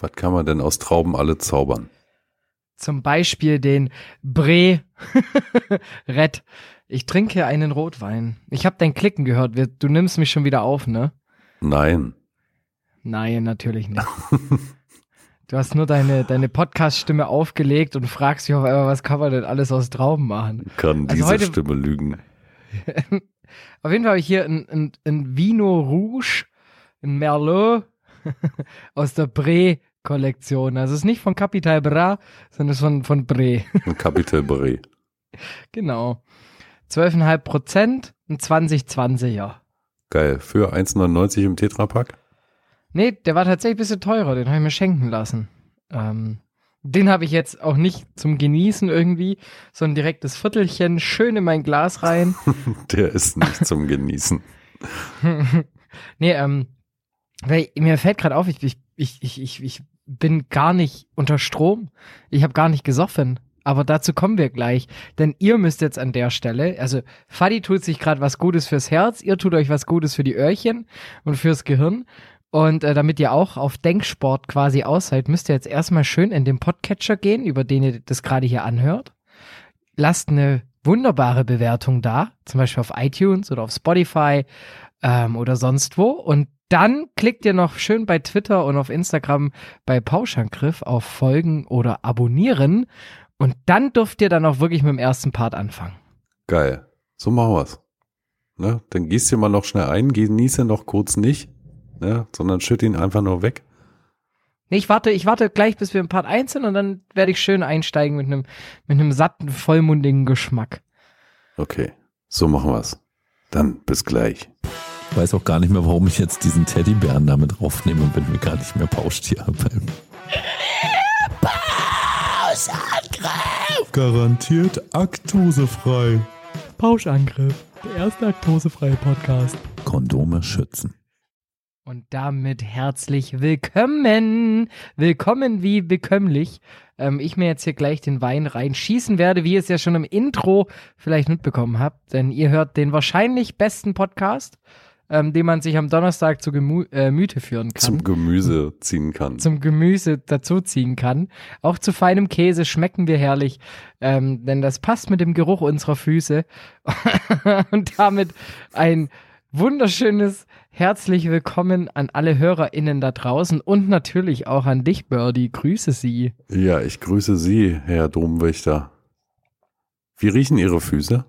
Was kann man denn aus Trauben alle zaubern? Zum Beispiel den Bre Red. Ich trinke einen Rotwein. Ich habe dein Klicken gehört. Du nimmst mich schon wieder auf, ne? Nein. Nein, natürlich nicht. Du hast nur deine, deine Podcast-Stimme aufgelegt und fragst dich auf einmal, was kann man denn alles aus Trauben machen? Kann also diese heute, Stimme lügen. auf jeden Fall habe ich hier ein, ein, ein Vino Rouge, ein Merlot aus der Bre-Kollektion. Also es ist nicht von Capital Bra, sondern es ist von, von Bre. Capital Bre. Genau. 12,5 Prozent, ein 2020er. Geil. Für 1,99 im Tetrapack? Nee, der war tatsächlich ein bisschen teurer, den habe ich mir schenken lassen. Ähm, den habe ich jetzt auch nicht zum Genießen irgendwie, sondern direkt das Viertelchen schön in mein Glas rein. der ist nicht zum Genießen. nee, ähm, weil mir fällt gerade auf, ich, ich, ich, ich, ich bin gar nicht unter Strom. Ich habe gar nicht gesoffen. Aber dazu kommen wir gleich. Denn ihr müsst jetzt an der Stelle, also Fadi tut sich gerade was Gutes fürs Herz, ihr tut euch was Gutes für die Öhrchen und fürs Gehirn. Und äh, damit ihr auch auf Denksport quasi aus seid, müsst ihr jetzt erstmal schön in den Podcatcher gehen, über den ihr das gerade hier anhört. Lasst eine wunderbare Bewertung da, zum Beispiel auf iTunes oder auf Spotify ähm, oder sonst wo. Und dann klickt ihr noch schön bei Twitter und auf Instagram bei Pauschangriff auf Folgen oder Abonnieren. Und dann dürft ihr dann auch wirklich mit dem ersten Part anfangen. Geil. So machen wir's. Ne? Dann gehst du mal noch schnell ein, genieße noch kurz nicht ne? sondern schütt ihn einfach nur weg. Nee, ich warte, ich warte gleich, bis wir im Part 1 sind und dann werde ich schön einsteigen mit einem, mit einem satten, vollmundigen Geschmack. Okay, so machen wir's. Dann bis gleich. Ich weiß auch gar nicht mehr, warum ich jetzt diesen Teddybären damit draufnehme und wenn wir gar nicht mehr Pauschtier beim Pauschangriff. Garantiert aktosefrei. Pauschangriff, der erste aktosefreie Podcast. Kondome schützen. Und damit herzlich willkommen. Willkommen wie bekömmlich. Ähm, ich mir jetzt hier gleich den Wein reinschießen werde, wie ihr es ja schon im Intro vielleicht mitbekommen habt. Denn ihr hört den wahrscheinlich besten Podcast, ähm, den man sich am Donnerstag zu Gemü äh, Müte führen kann. Zum Gemüse ziehen kann. Zum Gemüse dazuziehen kann. Auch zu feinem Käse schmecken wir herrlich, ähm, denn das passt mit dem Geruch unserer Füße. Und damit ein wunderschönes Herzlich willkommen an alle HörerInnen da draußen und natürlich auch an dich, Birdie. Grüße Sie. Ja, ich grüße Sie, Herr Domwächter. Wie riechen Ihre Füße?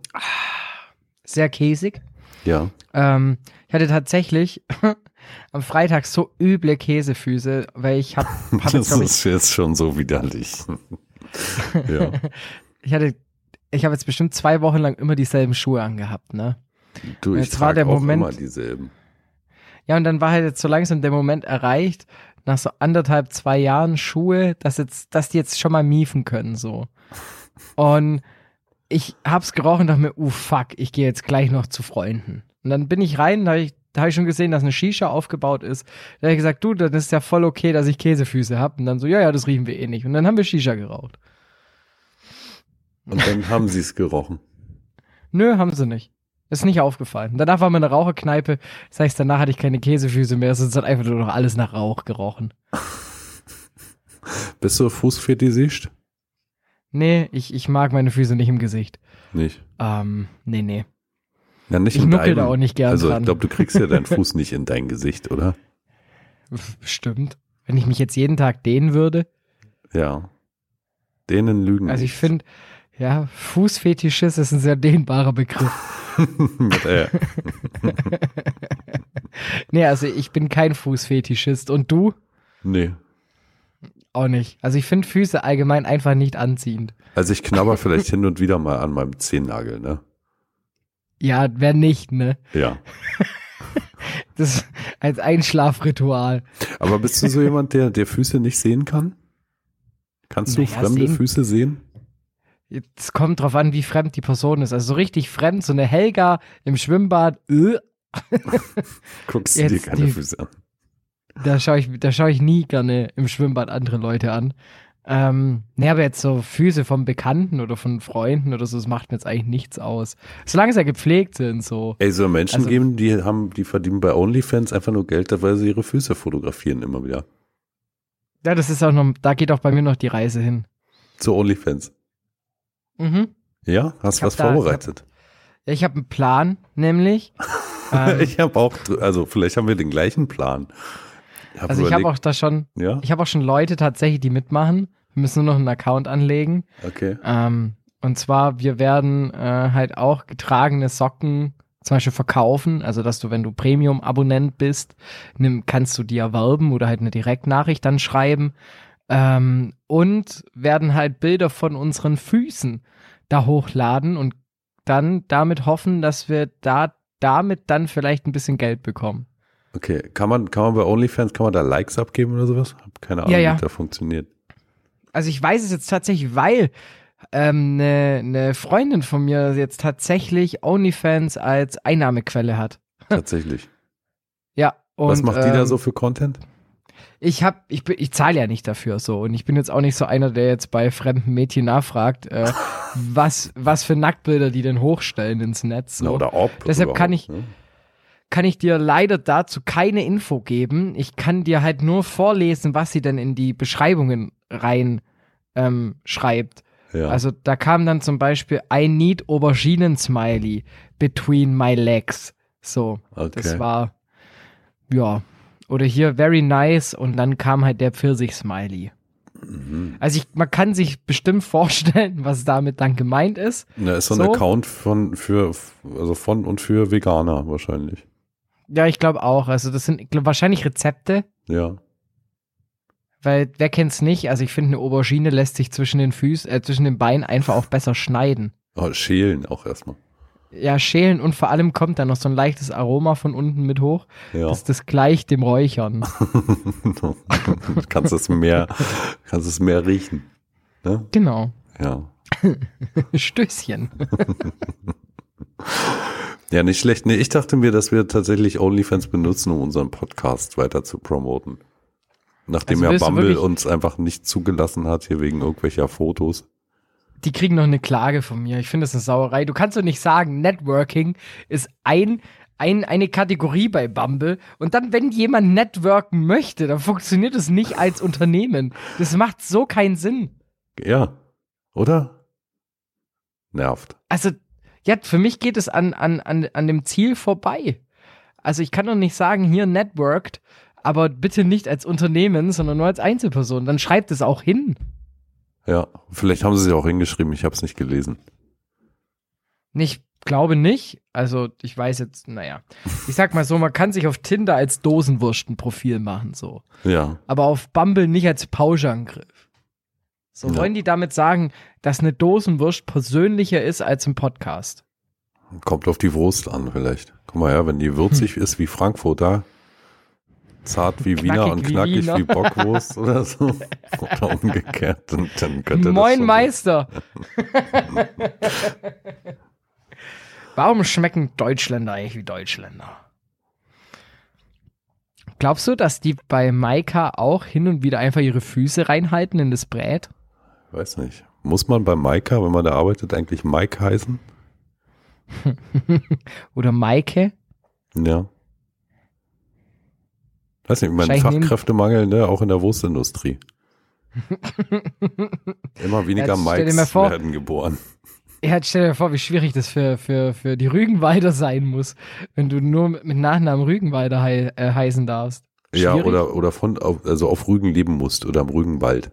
Sehr käsig. Ja. Ähm, ich hatte tatsächlich am Freitag so üble Käsefüße, weil ich habe. Hab das jetzt, ist ich, jetzt schon so widerlich. ja. Ich hatte, ich habe jetzt bestimmt zwei Wochen lang immer dieselben Schuhe angehabt, ne? Du, ich jetzt war der Moment, immer dieselben. Ja, und dann war halt jetzt so langsam der Moment erreicht, nach so anderthalb, zwei Jahren Schuhe, dass jetzt, dass die jetzt schon mal miefen können, so. Und ich hab's gerochen und dachte mir, uh, fuck, ich gehe jetzt gleich noch zu Freunden. Und dann bin ich rein, da habe ich, da hab ich schon gesehen, dass eine Shisha aufgebaut ist. Da habe ich gesagt, du, das ist ja voll okay, dass ich Käsefüße hab. Und dann so, ja, ja, das riechen wir eh nicht. Und dann haben wir Shisha geraucht. Und dann haben sie es gerochen. Nö, haben sie nicht. Ist nicht aufgefallen. Danach war mir eine Raucherkneipe. Das heißt, danach hatte ich keine Käsefüße mehr. Es hat einfach nur noch alles nach Rauch gerochen. Bist du Fußfetischist? Nee, ich, ich mag meine Füße nicht im Gesicht. Nicht? Ähm, nee, nee. Ja, nicht ich nuckel da auch nicht gern Also dran. ich glaube, du kriegst ja deinen Fuß nicht in dein Gesicht, oder? Stimmt. Wenn ich mich jetzt jeden Tag dehnen würde. Ja. Dehnen lügen. Also ich finde, ja, Fußfetischist ist ein sehr dehnbarer Begriff. R. nee, also ich bin kein Fußfetischist. Und du? Nee. Auch nicht. Also ich finde Füße allgemein einfach nicht anziehend. Also ich knabber vielleicht hin und wieder mal an meinem Zehennagel, ne? Ja, wer nicht, ne? Ja. das als Einschlafritual. Aber bist du so jemand, der, der Füße nicht sehen kann? Kannst du naja, fremde sehen, Füße sehen? Es kommt drauf an, wie fremd die Person ist. Also so richtig fremd, so eine Helga im Schwimmbad. Äh. Guckst du dir keine die, Füße an? Da schaue ich, da ich nie gerne im Schwimmbad andere Leute an. Ähm, ne, aber jetzt so Füße von Bekannten oder von Freunden oder so, das macht mir jetzt eigentlich nichts aus. Solange sie ja gepflegt sind, so. Ey, so Menschen also, geben, die haben, die verdienen bei OnlyFans einfach nur Geld, weil sie ihre Füße fotografieren immer wieder. Ja, das ist auch noch, da geht auch bei mir noch die Reise hin. Zu OnlyFans. Mhm. Ja? Hast du hab was da- vorbereitet? Ja, ich habe einen Plan, nämlich. ähm, ich habe auch, also vielleicht haben wir den gleichen Plan. Hab also ich habe auch da schon, Ja, ich habe auch schon Leute tatsächlich, die mitmachen. Wir müssen nur noch einen Account anlegen. okay. Ähm, und zwar, wir werden äh, halt auch getragene Socken zum Beispiel verkaufen. Also, dass du, wenn du Premium-Abonnent bist, nimm, kannst du die erwerben oder halt eine Direktnachricht dann schreiben. Ähm, und werden halt Bilder von unseren Füßen da hochladen und dann damit hoffen, dass wir da damit dann vielleicht ein bisschen Geld bekommen. Okay, kann man, kann man bei OnlyFans, kann man da Likes abgeben oder sowas? Hab keine Ahnung, Ja, ja. wie das funktioniert. Also ich weiß es jetzt tatsächlich, weil ähm, eine ne Freundin von mir jetzt tatsächlich OnlyFans als Einnahmequelle hat. Tatsächlich. Ja. Und, Was macht die da ähm, so für Content? Ich hab, ich, bin- ich zahle ja nicht dafür so und ich bin jetzt auch nicht so einer, der jetzt bei fremden Mädchen nachfragt, äh, was, was für Nacktbilder die denn hochstellen ins Netz. So. Na, oder ob. Deshalb kann ich- ne? Kann ich dir leider dazu keine Info geben. Ich kann dir halt nur vorlesen, was sie denn in die Beschreibungen rein ähm, schreibt. Ja. Also da kam dann zum Beispiel I need Auberginen-Smiley between my legs. So, okay. das war, ja. Oder hier very nice und dann kam halt der Pfirsich-Smiley. mhm. Also ich, man kann sich bestimmt vorstellen, was damit dann gemeint ist. Na, ist so ein. Account von, für, also von und für Veganer wahrscheinlich. Ja, ich glaube auch. Also das sind glaub, wahrscheinlich Rezepte, Ja. weil wer kennt's nicht? Also ich finde, eine Aubergine lässt sich zwischen den Füßen, äh, zwischen den Beinen einfach auch besser schneiden. Oh, schälen auch erstmal. Ja, schälen und vor allem kommt dann noch so ein leichtes Aroma von unten mit hoch. Ja. Das, das gleicht dem Räuchern. du kannst es mehr, kannst es mehr riechen. Ne? genau. Ja. Stößchen. Ja, nicht schlecht. Nee, ich dachte mir, dass wir tatsächlich OnlyFans benutzen, um unseren Podcast weiter zu promoten. Nachdem Also ja Bumble uns einfach nicht zugelassen hat, hier wegen irgendwelcher Fotos. Die kriegen noch eine Klage von mir. Ich finde das eine Sauerei. Du kannst doch nicht sagen, Networking ist ein, ein, eine Kategorie bei Bumble. Und dann, wenn jemand networken möchte, dann funktioniert es nicht als Unternehmen. Das macht so keinen Sinn. Ja, oder? Nervt. Also, ja, für mich geht es an, an, an, an dem Ziel vorbei. Also, ich kann doch nicht sagen, hier networked, aber bitte nicht als Unternehmen, sondern nur als Einzelperson. Dann schreibt es auch hin. Ja, vielleicht haben sie es ja auch hingeschrieben, ich habe es nicht gelesen. Ich glaube nicht. Also, ich weiß jetzt, naja. Ich sag mal so, man kann sich auf Tinder als Dosenwurst ein Profil machen, so. Ja, Aber auf Bumble nicht als Pauschangriff. So Ja. wollen die damit sagen, dass eine Dosenwurst persönlicher ist als ein Podcast. kommt auf die Wurst an vielleicht. Guck mal her, wenn die würzig ist wie Frankfurter, zart wie Wiener Knackig und wie knackig Wiener. wie Bockwurst oder so. Oder umgekehrt, dann, dann könnte das Moin schon- Meister. Warum schmecken Deutschländer eigentlich wie Deutschländer? Glaubst du, dass die bei Maika auch hin und wieder einfach ihre Füße reinhalten in das Brät? Weiß nicht. Muss man bei Maika, wenn man da arbeitet, eigentlich Mike heißen? Oder Maike? Ja. Weiß nicht, mein Wahrscheinlich nehmen- Fachkräftemangel, ne, auch in der Wurstindustrie. Immer weniger dir Mikes vor- werden geboren. Ja, stell dir vor, wie schwierig das für, für, für die Rügenwalder sein muss, wenn du nur mit Nachnamen Rügenwalder hei äh, heißen darfst. Ja, Schwierig? oder, oder von, auf, also auf Rügen leben musst oder am Rügenwald.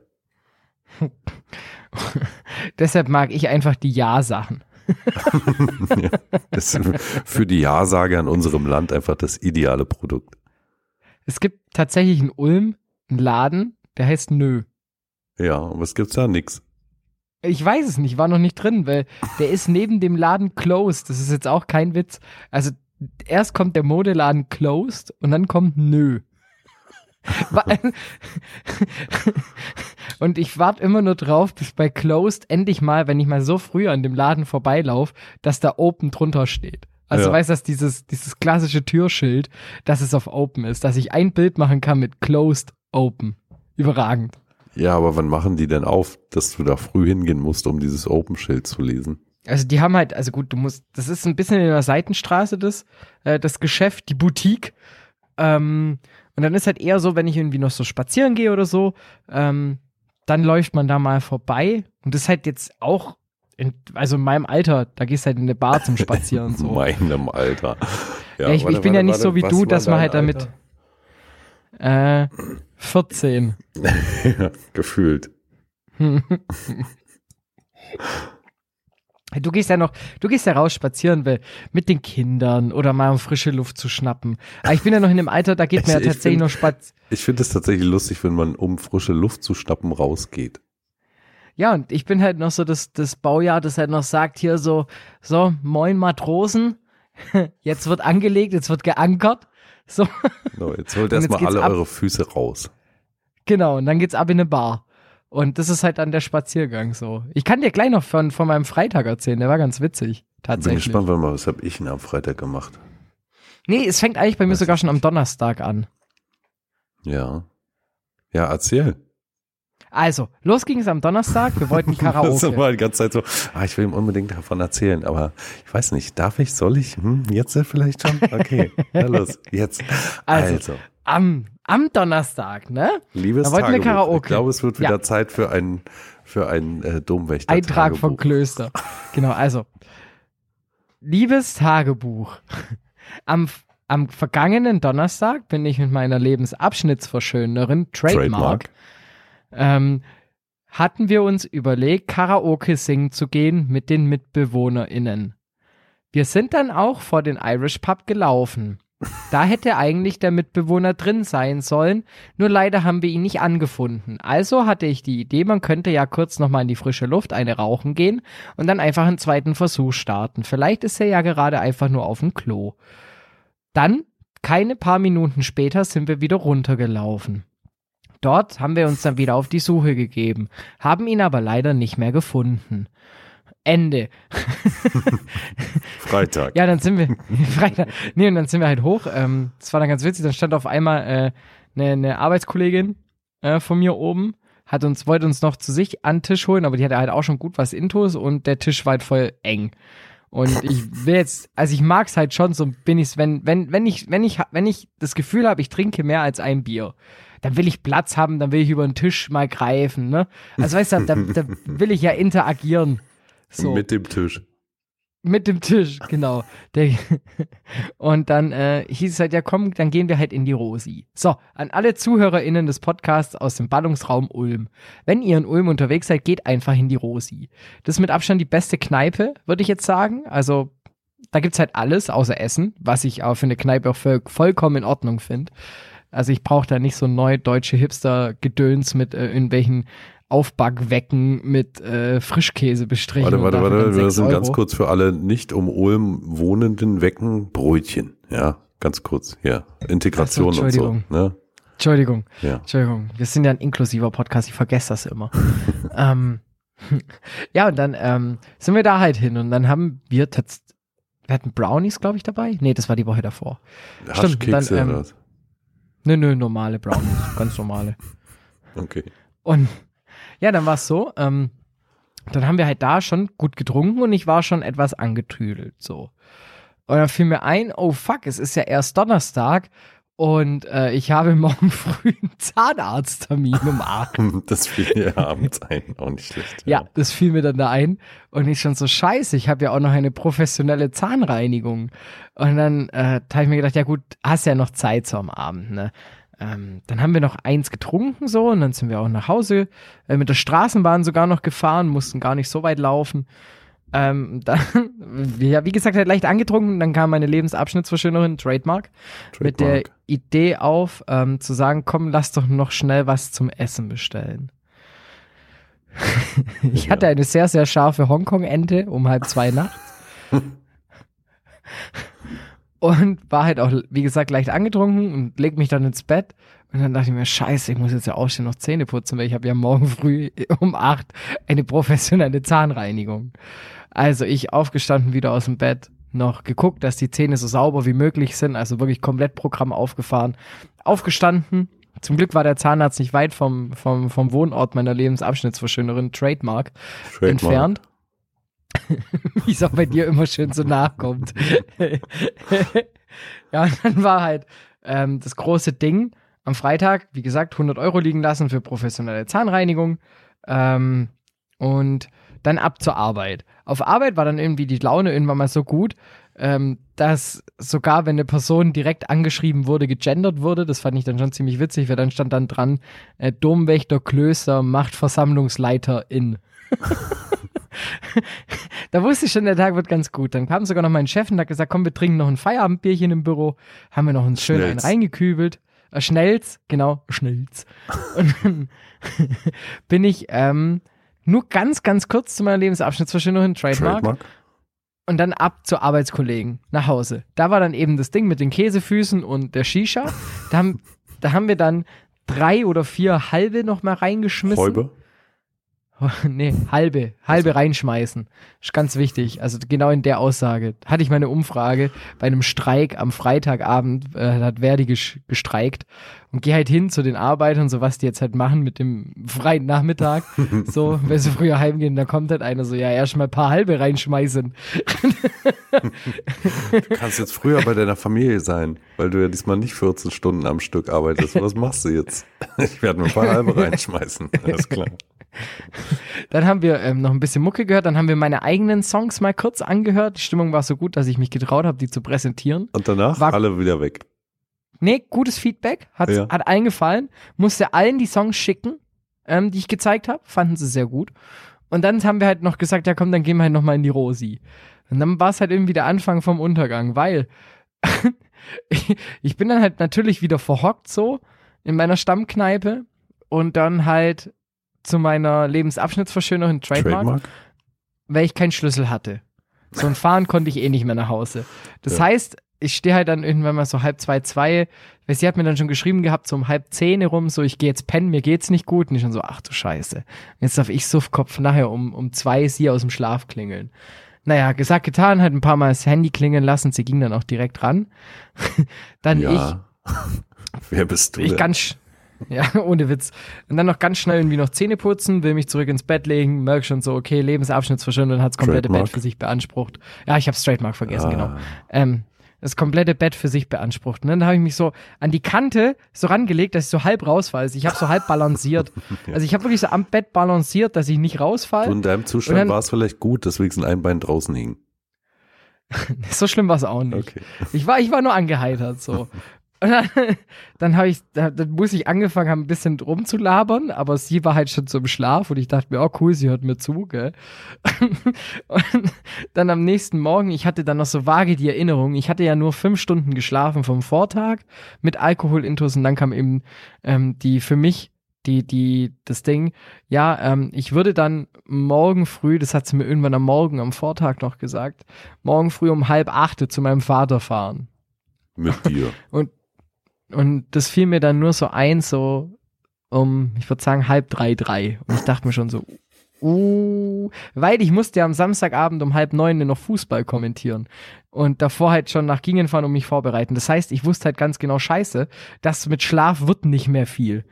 Deshalb mag ich einfach die Ja-Sachen. ja, das ist für die Ja-Sager in unserem Land einfach das ideale Produkt. Es gibt tatsächlich in Ulm einen Laden, der heißt Nö. Ja, und was gibt's da? Nix. Ich weiß es nicht, war noch nicht drin, weil der ist neben dem Laden closed. Das ist jetzt auch kein Witz. Also erst kommt der Modeladen closed und dann kommt Nö. Und ich warte immer nur drauf, bis bei closed endlich mal, wenn ich mal so früh an dem Laden vorbeilaufe, dass da open drunter steht. Also Ja. du weißt, dass dieses, dieses klassische Türschild, dass es auf open ist, dass ich ein Bild machen kann mit closed open. Überragend. Ja, aber wann machen die denn auf, dass du da früh hingehen musst, um dieses Open-Schild zu lesen? Also die haben halt, also gut, du musst, das ist ein bisschen in der Seitenstraße das, äh, das Geschäft, die Boutique. Ähm, und dann ist halt eher so, wenn ich irgendwie noch so spazieren gehe oder so, ähm, dann läuft man da mal vorbei. Und das ist halt jetzt auch, in, also in meinem Alter, da gehst du halt in eine Bar zum Spazieren. In so. meinem Alter. Ja, ich, ich bin ja nicht so wie du, dass man halt damit äh, 14. Alter? Ja, gefühlt. Du gehst ja noch, du gehst ja raus spazieren will, mit den Kindern oder mal um frische Luft zu schnappen. Aber ich bin ja noch in dem Alter, da geht mir ja Ich- ich tatsächlich find- noch Spaz. Ich finde es tatsächlich lustig, wenn man um frische Luft zu schnappen rausgeht. Ja, und ich bin halt noch so das, das Baujahr, das halt noch sagt hier so, so, moin Matrosen, jetzt wird angelegt, jetzt wird geankert. So, So, jetzt holt erstmal alle ab. eure Füße raus. genau, und dann geht's ab in eine Bar. Und das ist halt dann der Spaziergang so. Ich kann dir gleich noch von, von meinem Freitag erzählen, der war ganz witzig. Bin Tatsächlich. gespannt, weil mal, was habe ich denn am Freitag gemacht? Nee, es fängt eigentlich bei mir Weiß sogar schon am Donnerstag an. Ja. Ja, erzähl. Also, los ging es am Donnerstag, wir wollten Das Karaoke. war die ganze Zeit so, ah, ich will ihm unbedingt davon erzählen, aber ich weiß nicht, darf ich, soll ich? Hm, jetzt vielleicht schon? Okay, na los, jetzt. Also, Also, Am, am Donnerstag, ne? liebes da wollten wir Tagebuch, Karaoke. ich glaube, es wird wieder Ja. Zeit für ein, für ein äh, Domwächter. Eintrag vom Klöster. Genau, also. Liebes Tagebuch. Am, am vergangenen Donnerstag bin ich mit meiner Lebensabschnittsverschönerin Trademark, Trademark. Ähm, hatten wir uns überlegt, Karaoke singen zu gehen mit den MitbewohnerInnen. Wir sind dann auch vor den Irish Pub gelaufen. Da hätte eigentlich der Mitbewohner drin sein sollen, nur leider haben wir ihn nicht angefunden. Also hatte ich die Idee, man könnte ja kurz nochmal in die frische Luft eine rauchen gehen und dann einfach einen zweiten Versuch starten. Vielleicht ist er ja gerade einfach nur auf dem Klo. Dann, keine paar Minuten später, sind wir wieder runtergelaufen. Dort haben wir uns dann wieder auf die Suche gegeben, haben ihn aber leider nicht mehr gefunden. Ende. Freitag. Ja, dann sind wir Freitag. Nee, und dann sind wir halt hoch. Ähm, das war dann ganz witzig. Dann stand auf einmal äh, eine, eine Arbeitskollegin äh, von mir oben, hat uns wollte uns noch zu sich an den Tisch holen, aber die hatte halt auch schon gut was Intos und der Tisch war halt voll eng. Und ich will jetzt, also ich mag's halt schon, so bin ich's, wenn wenn wenn ich wenn ich wenn ich das Gefühl habe, ich trinke mehr als ein Bier, dann will ich Platz haben, dann will ich über den Tisch mal greifen, ne? Also weißt du, da, da will ich ja interagieren. So Mit dem Tisch. mit dem Tisch, genau. Der, und dann äh, hieß es halt, ja komm, dann gehen wir halt in die Rosi. So, an alle ZuhörerInnen des Podcasts aus dem Ballungsraum Ulm. Wenn ihr in Ulm unterwegs seid, geht einfach in die Rosi. Das ist mit Abstand die beste Kneipe, würde ich jetzt sagen. Also, da gibt's halt alles, außer Essen, was ich auch für eine Kneipe auch voll, vollkommen in Ordnung finde. Also ich brauche da nicht so neu deutsche Hipster-Gedöns mit äh, irgendwelchen Aufbackwecken mit äh, Frischkäse bestrichen. Warte, warte, warte, wir sind ganz Euro. kurz für alle nicht um Ulm wohnenden Wecken Brötchen. Ja, ganz kurz. Ja, Integration so, und so. Entschuldigung. Ne? Entschuldigung, Ja. Entschuldigung. Wir sind ja ein inklusiver Podcast, ich vergesse das immer. ähm, ja, und dann ähm, sind wir da halt hin und dann haben wir tats wir hatten Brownies, glaube ich, dabei. Nee, das war die Woche davor. Stimmt, Haschkekse dann, ähm? Nö, nö, normale Brownies, ganz normale. Okay. Und ja, dann war es so, ähm, dann haben wir halt da schon gut getrunken und ich war schon etwas angetüdelt, so. Und dann fiel mir ein, oh fuck, es ist ja erst Donnerstag und äh, ich habe morgen früh einen Zahnarzttermin um 8. Das fiel mir abends ein, auch nicht schlecht. Ja, das fiel mir dann da ein. Und ich schon so, scheiße, ich habe ja auch noch eine professionelle Zahnreinigung. Und dann äh, habe ich mir gedacht, ja gut, hast ja noch Zeit so am Abend, ne? Ähm, dann haben wir noch eins getrunken so und dann sind wir auch nach Hause äh, mit der Straßenbahn sogar noch gefahren, mussten gar nicht so weit laufen. Ähm, dann, ja, wie gesagt, halt leicht angetrunken dann kam meine Lebensabschnittsverschönerin, Trademark, mit der Trademark. Idee auf, ähm, zu sagen, komm, lass doch noch schnell was zum Essen bestellen. ich Ja. hatte eine sehr, sehr scharfe Hongkong-Ente um halb zwei nachts. und war halt auch, wie gesagt, leicht angetrunken und leg mich dann ins Bett. Und dann dachte ich mir, scheiße, ich muss jetzt ja aufstehen, noch Zähne putzen, weil ich habe ja morgen früh um acht eine professionelle Zahnreinigung. Also ich aufgestanden, wieder aus dem Bett, noch geguckt, dass die Zähne so sauber wie möglich sind, also wirklich komplett Programm aufgefahren. Aufgestanden. Zum Glück war der Zahnarzt nicht weit vom, vom, vom Wohnort meiner Lebensabschnittsverschönerin Trademark, Trademark. entfernt. wie es auch bei dir immer schön so nachkommt. ja, und dann war halt, ähm, das große Ding am Freitag, wie gesagt, 100 Euro liegen lassen für professionelle Zahnreinigung ähm, und dann ab zur Arbeit. Auf Arbeit war dann irgendwie die Laune irgendwann mal so gut, ähm, dass sogar wenn eine Person direkt angeschrieben wurde, gegendert wurde, das fand ich dann schon ziemlich witzig, weil dann stand dann dran, äh, Domwächter, Klöster, Machtversammlungsleiter in. da wusste ich schon, der Tag wird ganz gut. Dann kam sogar noch mein Chef und hat gesagt, komm, wir trinken noch ein Feierabendbierchen im Büro. Haben wir noch einen schönen einen reingekübelt. Äh, Schnellz, genau, Schnellz. Und dann bin ich ähm, nur ganz, ganz kurz zu meiner Lebensabschnittsverschönerung, Trademark. Trademark. Und dann ab zu Arbeitskollegen nach Hause. Da war dann eben das Ding mit den Käsefüßen und der Shisha. Da haben, da haben wir dann drei oder vier halbe noch mal reingeschmissen. Häube? nee, halbe, halbe reinschmeißen. Ist ganz wichtig. Also genau in der Aussage hatte ich meine Umfrage bei einem Streik am Freitagabend, äh, hat Verdi gestreikt und geh halt hin zu den Arbeitern, so was die jetzt halt machen mit dem freien Nachmittag. so, wenn sie früher heimgehen, da kommt halt einer so, ja, erst mal ein paar halbe reinschmeißen. du kannst jetzt früher bei deiner Familie sein, weil du ja diesmal nicht 14 Stunden am Stück arbeitest. Was machst du jetzt? Ich werde mir ein paar halbe reinschmeißen. Alles klar. Dann haben wir ähm, noch ein bisschen Mucke gehört, dann haben wir meine eigenen Songs mal kurz angehört. Die Stimmung war so gut, dass ich mich getraut habe, die zu präsentieren. Und danach war alle wieder weg. Nee, gutes Feedback, hat, ja. hat allen gefallen. Musste allen die Songs schicken, ähm, die ich gezeigt habe, fanden sie sehr gut. Und dann haben wir halt noch gesagt, ja komm, dann gehen wir halt nochmal in die Rosi. Und dann war es halt irgendwie der Anfang vom Untergang, weil ich bin dann halt natürlich wieder verhockt so in meiner Stammkneipe und dann halt zu meiner Lebensabschnittsverschönerung Trademark, Trademark, weil ich keinen Schlüssel hatte. So ein Fahren konnte ich eh nicht mehr nach Hause. Das ja. heißt, ich stehe halt dann irgendwann mal so halb zwei, zwei, weil sie hat mir dann schon geschrieben gehabt, so um halb zehn rum, so ich gehe jetzt pennen, mir geht's nicht gut. Und ich schon so, ach du Scheiße. Jetzt darf ich Suffkopf nachher um, um zwei sie aus dem Schlaf klingeln. Naja, gesagt, getan, hat ein paar Mal das Handy klingeln lassen, sie ging dann auch direkt ran. dann ja. ich. Wer bist du? Ich denn? ganz, Ja, ohne Witz. Und dann noch ganz schnell irgendwie noch Zähne putzen, will mich zurück ins Bett legen, merke schon so, okay, Lebensabschnittsverschwendung hat das komplette Trademark. Bett für sich beansprucht. Ja, ich habe Straightmark vergessen, genau. ah. genau. Ähm, das komplette Bett für sich beansprucht. Und dann habe ich mich so an die Kante so rangelegt, dass ich so halb rausfalle. Also ich habe so halb balanciert. ja. Also ich habe wirklich so am Bett balanciert, dass ich nicht rausfalle. in deinem Zustand war es vielleicht gut, dass wenigstens ein Bein draußen hing. so schlimm war es auch nicht. Okay. Ich war, ich war nur angeheitert so. Dann, dann habe ich, dann muss ich angefangen haben, ein bisschen rumzulabern, aber sie war halt schon zum Schlaf und ich dachte mir, oh cool, sie hört mir zu, gell. Und dann am nächsten Morgen, ich hatte dann noch so vage die Erinnerung, ich hatte ja nur fünf Stunden geschlafen vom Vortag mit Alkoholintus und dann kam eben ähm, die für mich die, die, das Ding, ja, ähm, ich würde dann morgen früh, das hat sie mir irgendwann am Morgen, am Vortag noch gesagt, morgen früh um halb achte zu meinem Vater fahren. Mit dir. Und und das fiel mir dann nur so ein, so um, ich würde sagen, halb drei, drei. Und ich dachte mir schon so, uh, weil ich musste ja am Samstagabend um halb neun noch Fußball kommentieren. Und davor halt schon nach Gingen fahren und mich vorbereiten. Das heißt, ich wusste halt ganz genau, scheiße, das mit Schlaf wird nicht mehr viel.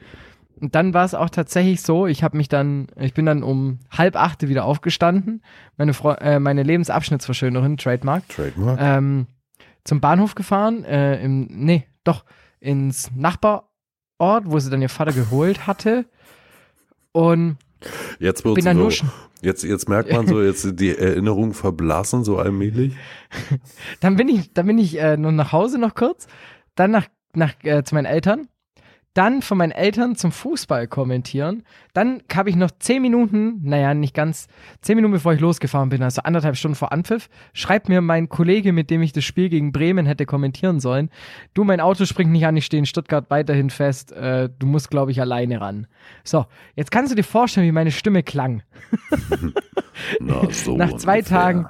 Und dann war es auch tatsächlich so, ich habe mich dann, ich bin dann um halb achte wieder aufgestanden, meine, Fre äh, meine Lebensabschnittsverschönerin, Trademark, Trademark. Ähm, zum Bahnhof gefahren, äh, im, nee, doch, ins Nachbarort, wo sie dann ihr Vater geholt hatte. Und jetzt bin dann so, nur jetzt, jetzt merkt man so, jetzt die Erinnerungen verblassen so allmählich. dann bin ich, dann bin ich äh, nur nach Hause noch kurz, dann nach, nach äh, zu meinen Eltern dann von meinen Eltern zum Fußball kommentieren. Dann habe ich noch zehn Minuten, naja, nicht ganz, zehn Minuten bevor ich losgefahren bin, also anderthalb Stunden vor Anpfiff, schreibt mir mein Kollege, mit dem ich das Spiel gegen Bremen hätte kommentieren sollen, du, mein Auto springt nicht an, ich stehe in Stuttgart weiterhin fest, äh, du musst, glaube ich, alleine ran. So, jetzt kannst du dir vorstellen, wie meine Stimme klang. Na, so Nach zwei ungefähr. Tagen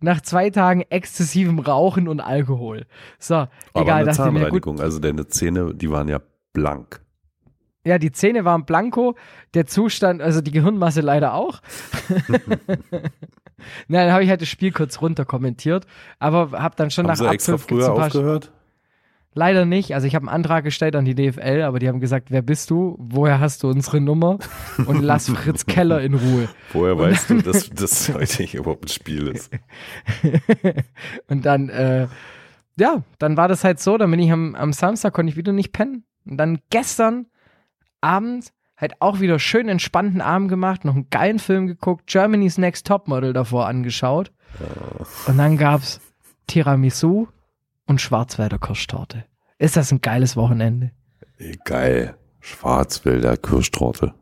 nach zwei Tagen exzessivem Rauchen und Alkohol. So, Aber egal, eine mir gut. Also deine Zähne, die waren ja blank. Ja, die Zähne waren blanko, der Zustand, also die Gehirnmasse leider auch. Na, dann habe ich halt das Spiel kurz runter kommentiert, aber habe dann schon haben nach Sie extra früher aufgehört? Leider nicht. Also ich habe einen Antrag gestellt an die DFL, aber die haben gesagt, wer bist du? Woher hast du unsere Nummer? Und lass Fritz Keller in Ruhe. Woher weißt du, dass das heute hier überhaupt ein Spiel ist? und dann äh, ja, dann war das halt so, dann bin ich am, am Samstag, konnte ich wieder nicht pennen. Und dann gestern Abend halt auch wieder schön entspannten Abend gemacht, noch einen geilen Film geguckt, Germany's Next Topmodel davor angeschaut. Und dann gab's Tiramisu und Schwarzwälder Kirschtorte. Ist das ein geiles Wochenende? Geil. Schwarzwälder Kirschtorte.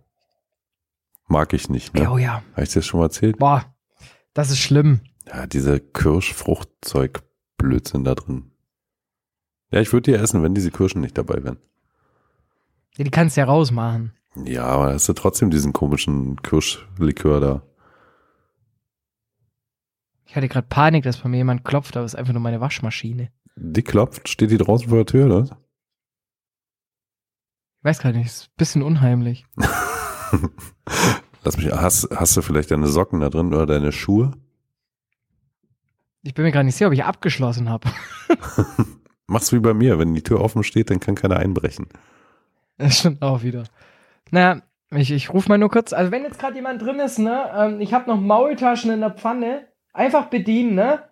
Mag ich nicht, ne? Oh ja. Habe ich dir das schon mal erzählt? Boah, das ist schlimm. Ja, diese Kirschfruchtzeug-Blödsinn da drin. Ja, ich würde die essen, wenn diese Kirschen nicht dabei wären. Ja, die kannst du ja rausmachen. Ja, aber hast du trotzdem diesen komischen Kirschlikör da. Ich hatte gerade Panik, dass bei mir jemand klopft, aber es ist einfach nur meine Waschmaschine. Die klopft, steht die draußen vor der Tür, oder? Ich weiß gar nicht, ist ein bisschen unheimlich. Lass mich, hast, hast du vielleicht deine Socken da drin oder deine Schuhe? Ich bin mir gar nicht sicher, ob ich abgeschlossen habe. Mach's wie bei mir, wenn die Tür offen steht, dann kann keiner einbrechen. Das stimmt auch wieder. Naja, ich, ich rufe mal nur kurz. Also wenn jetzt gerade jemand drin ist, ne, ähm, ich habe noch Maultaschen in der Pfanne. Einfach bedienen, ne?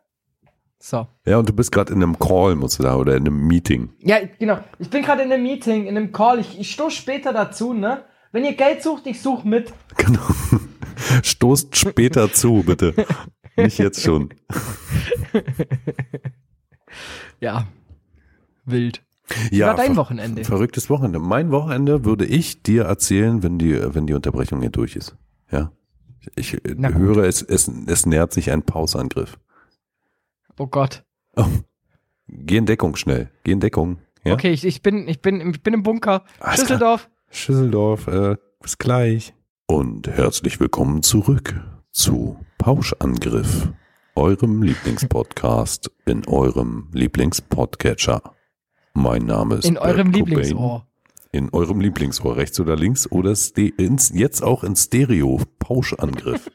So. Ja, und du bist gerade in einem Call, musst du da, oder in einem Meeting. Ja, genau. Ich bin gerade in einem Meeting, in einem Call. Ich, ich stoß später dazu, ne? Wenn ihr Geld sucht, ich suche mit. Genau. Stoßt später zu, bitte. Nicht jetzt schon. Ja. Wild. Ja, war dein Wochenende? Verrücktes Wochenende. Mein Wochenende würde ich dir erzählen, wenn die, wenn die Unterbrechung hier durch ist. Ja. Ich höre, es, es, es nähert sich ein Pausangriff. Oh Gott. Oh. Geh in Deckung schnell. Geh in Deckung. Ja? Okay, ich, ich, bin, ich, bin, ich bin im Bunker. Alles Schüsseldorf. Schüsseldorf, äh, bis gleich. Und herzlich willkommen zurück zu Pauschangriff, eurem Lieblingspodcast in eurem Lieblingspodcatcher. Mein Name ist In eurem Bert Cobain. Lieblingsohr. In eurem Lieblingsohr, rechts oder links oder ins, jetzt auch in Stereo, Pauschangriff.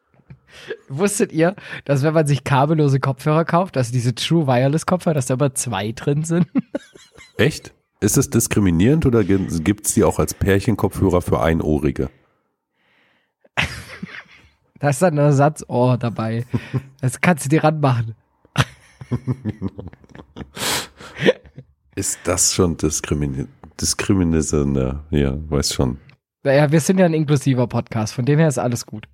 Wusstet ihr, dass wenn man sich kabellose Kopfhörer kauft, also diese True Wireless Kopfhörer, dass da aber zwei drin sind? Echt? Ist es diskriminierend oder gibt es die auch als Pärchenkopfhörer für Einohrige? Da ist dann ein Ersatzohr dabei. Das kannst du dir ranmachen. Ist das schon diskrimini diskriminierend? Ja, weiß schon. Naja, wir sind ja ein inklusiver Podcast, von dem her ist alles gut.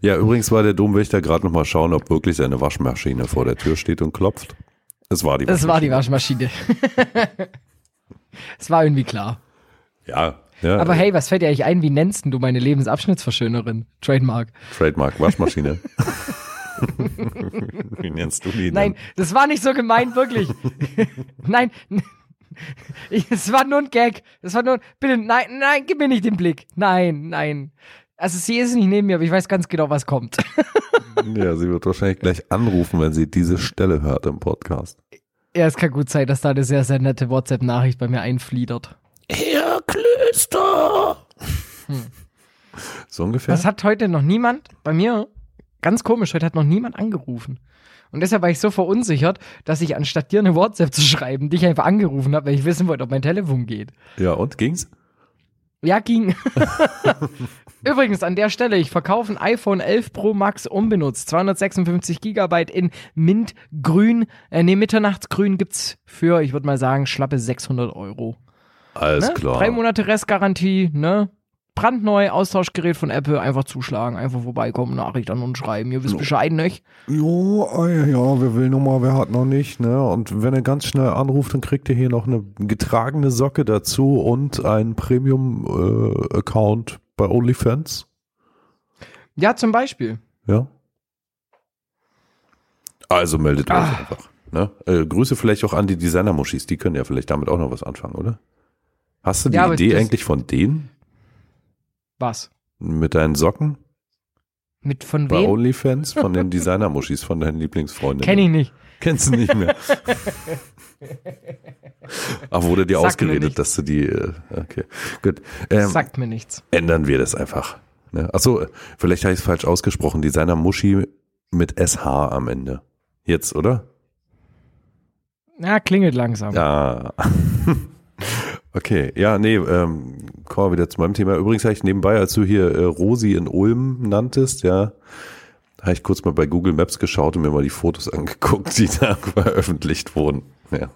Ja, übrigens war der Domwächter gerade noch mal schauen, ob wirklich seine Waschmaschine vor der Tür steht und klopft. Es war die Das war die Waschmaschine. Es war irgendwie klar. Ja, ja. Aber hey, was fällt dir eigentlich ein? Wie nennst du meine Lebensabschnittsverschönerin? Trademark. Trademark Waschmaschine. Wie nennst du die denn? Nein, das war nicht so gemeint, wirklich. nein, es war nur ein Gag. Das war nur, bitte, nein, nein, gib mir nicht den Blick. Nein, nein. Also sie ist nicht neben mir, aber ich weiß ganz genau, was kommt. Ja, sie wird wahrscheinlich gleich anrufen, wenn sie diese Stelle hört im Podcast. ja, es kann gut sein, dass da eine sehr, sehr nette WhatsApp-Nachricht bei mir einfliedert. Herr Klöster! So ungefähr? Das hat heute noch niemand bei mir, ganz komisch, heute hat noch niemand angerufen. Und deshalb war ich so verunsichert, dass ich anstatt dir eine WhatsApp zu schreiben, dich einfach angerufen habe, weil ich wissen wollte, ob mein Telefon geht. Ja, und ging's? Ja, ging. Übrigens, an der Stelle, ich verkaufe ein iPhone 11 Pro Max unbenutzt. 256 Gigabyte in Mintgrün. Äh, nee, Mitternachtsgrün gibt's für, ich würde mal sagen, schlappe 600 Euro. Alles Ne? klar. Drei Monate Restgarantie, ne? Brandneu, Austauschgerät von Apple, einfach zuschlagen, einfach vorbeikommen, Nachricht an uns schreiben. Ihr wisst Bescheid, nicht? Jo, ah, ja, ja, wer will nochmal, wer hat noch nicht, ne? Und wenn er ganz schnell anruft, dann kriegt ihr hier noch eine getragene Socke dazu und einen Premium-Account bei OnlyFans. Ja, zum Beispiel. Ja. Also meldet euch Ah. einfach. Ne? Äh, Grüße vielleicht auch an die Designer-Muschis, die können ja vielleicht damit auch noch was anfangen, oder? Hast du die Ja, Idee eigentlich von denen Was? mit deinen Socken Mit von bei wem? OnlyFans von den Designer-Muschis, von deinen Lieblingsfreundinnen? Kenn ich nicht. Kennst du nicht mehr. Ach, wurde dir mir ausgeredet, dass du die. äh, Okay, gut. Ähm, Sagt mir nichts. ändern wir das einfach. Ne? Achso, vielleicht habe ich es falsch ausgesprochen. Designer Muschi mit SH am Ende. Jetzt, oder? Ja, klingelt langsam. Ja. Okay, ja, nee, ähm, kommen wir wieder zu meinem Thema. Übrigens habe ich nebenbei, als du hier äh, Rosi in Ulm nanntest, ja, habe ich kurz mal bei Google Maps geschaut und mir mal die Fotos angeguckt, die da veröffentlicht wurden. Ja.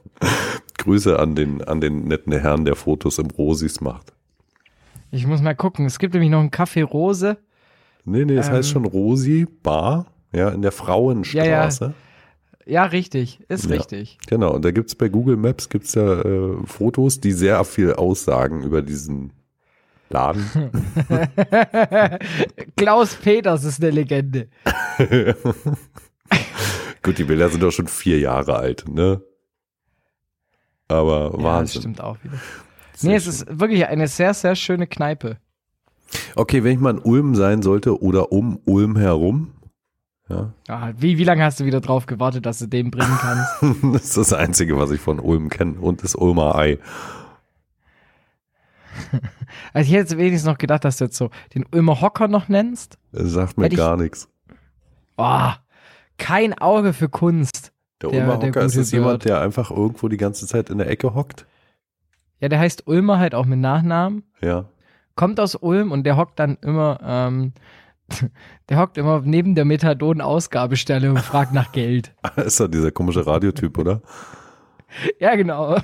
Grüße an den, an den netten Herrn, der Fotos im Rosis macht. Ich muss mal gucken. Es gibt nämlich noch einen Café Rose. Nee, nee, das Ähm. heißt schon Rosi Bar, ja, in der Frauenstraße. Ja, richtig. Ist Ja. richtig. Genau, und da gibt's bei Google Maps gibt's da äh, Fotos, die sehr viel aussagen über diesen Laden. Klaus Peters ist eine Legende. Gut, die Bilder sind doch schon vier Jahre alt, ne? Aber Ja, das Wahnsinn. stimmt auch wieder. Sehr nee, es schön. ist wirklich eine sehr, sehr schöne Kneipe. Okay, wenn ich mal in Ulm sein sollte oder um Ulm herum, ja, Ah, wie, wie lange hast du wieder drauf gewartet, dass du den bringen kannst? das ist das Einzige, was ich von Ulm kenne und das Ulmer Ei. Also ich hätte jetzt wenigstens noch gedacht, dass du jetzt so den Ulmer Hocker noch nennst. Das sagt mir ich- gar nichts. Oh, kein Auge für Kunst. Der, Der- Ulmer der Hocker, ist das jemand, der einfach irgendwo die ganze Zeit in der Ecke hockt? Ja, der heißt Ulmer halt auch mit Nachnamen. Ja. Kommt aus Ulm und der hockt dann immer, ähm, der hockt immer neben der Methadon-Ausgabestelle und fragt nach Geld. Ist doch dieser komische Radiotyp, oder? Ja, genau.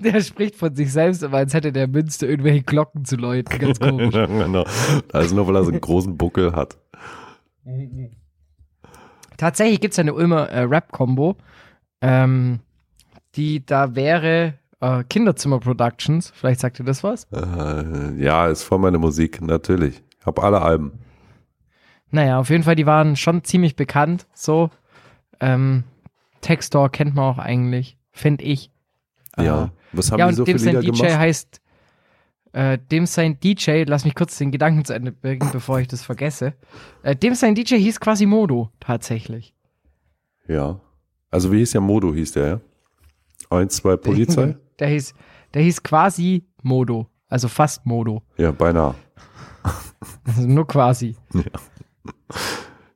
der spricht von sich selbst, aber als hätte der Münster irgendwelche Glocken zu läuten. Ganz komisch. genau. Also nur, weil er so einen großen Buckel hat. Tatsächlich gibt es eine Ulmer äh, Rap-Kombo, ähm, die da wäre äh, Kinderzimmer Productions. Vielleicht sagt ihr das was? Äh, ja, ist voll meine Musik, natürlich. Hab alle Alben. Naja, auf jeden Fall, die waren schon ziemlich bekannt. So, ähm, Textor kennt man auch eigentlich, finde ich. Ja. Äh, Was haben ja, die und so dem viele sein Lieder DJ gemacht? heißt, äh, dem sein DJ, lass mich kurz den Gedanken zu Ende bringen, bevor ich das vergesse. Äh, dem sein DJ hieß Quasimodo, tatsächlich. Ja. Also wie hieß der Modo, hieß der, ja? Eins, zwei Polizei? Der hieß, der hieß quasi Modo, also fast Modo. ja, beinahe. Also nur quasi.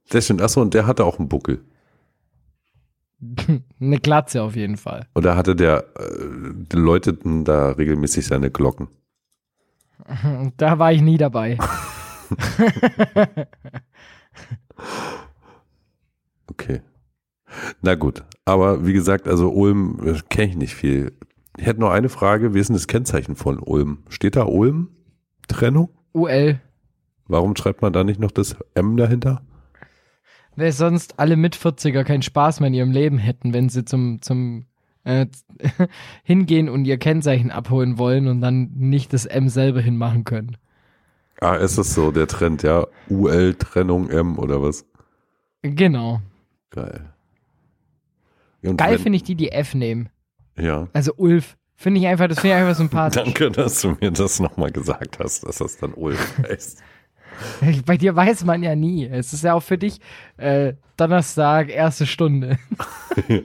Das stimmt. Achso, und der hatte auch einen Buckel. Eine Glatze auf jeden Fall. Oder hatte der, äh, läuteten da regelmäßig seine Glocken? Da war ich nie dabei. Okay. Na gut. Aber wie gesagt, also Ulm äh, kenne ich nicht viel. Ich hätte noch eine Frage. Wie ist denn das Kennzeichen von Ulm? Steht da Ulm? Trennung? UL. Warum schreibt man da nicht noch das M dahinter? Weil sonst alle mit 40er keinen Spaß mehr in ihrem Leben hätten, wenn sie zum, zum äh, hingehen und ihr Kennzeichen abholen wollen und dann nicht das M selber hinmachen können. Ah, ist das so, der Trend, ja? UL, Trennung, M oder was? Genau. Geil. Und Geil finde ich die, die F nehmen. Ja. Also Ulf. Finde ich einfach, das finde ich einfach sympathisch. Danke, dass du mir das nochmal gesagt hast, dass das dann Ulf heißt. Bei dir weiß man ja nie. Es ist ja auch für dich äh, Donnerstag, erste Stunde.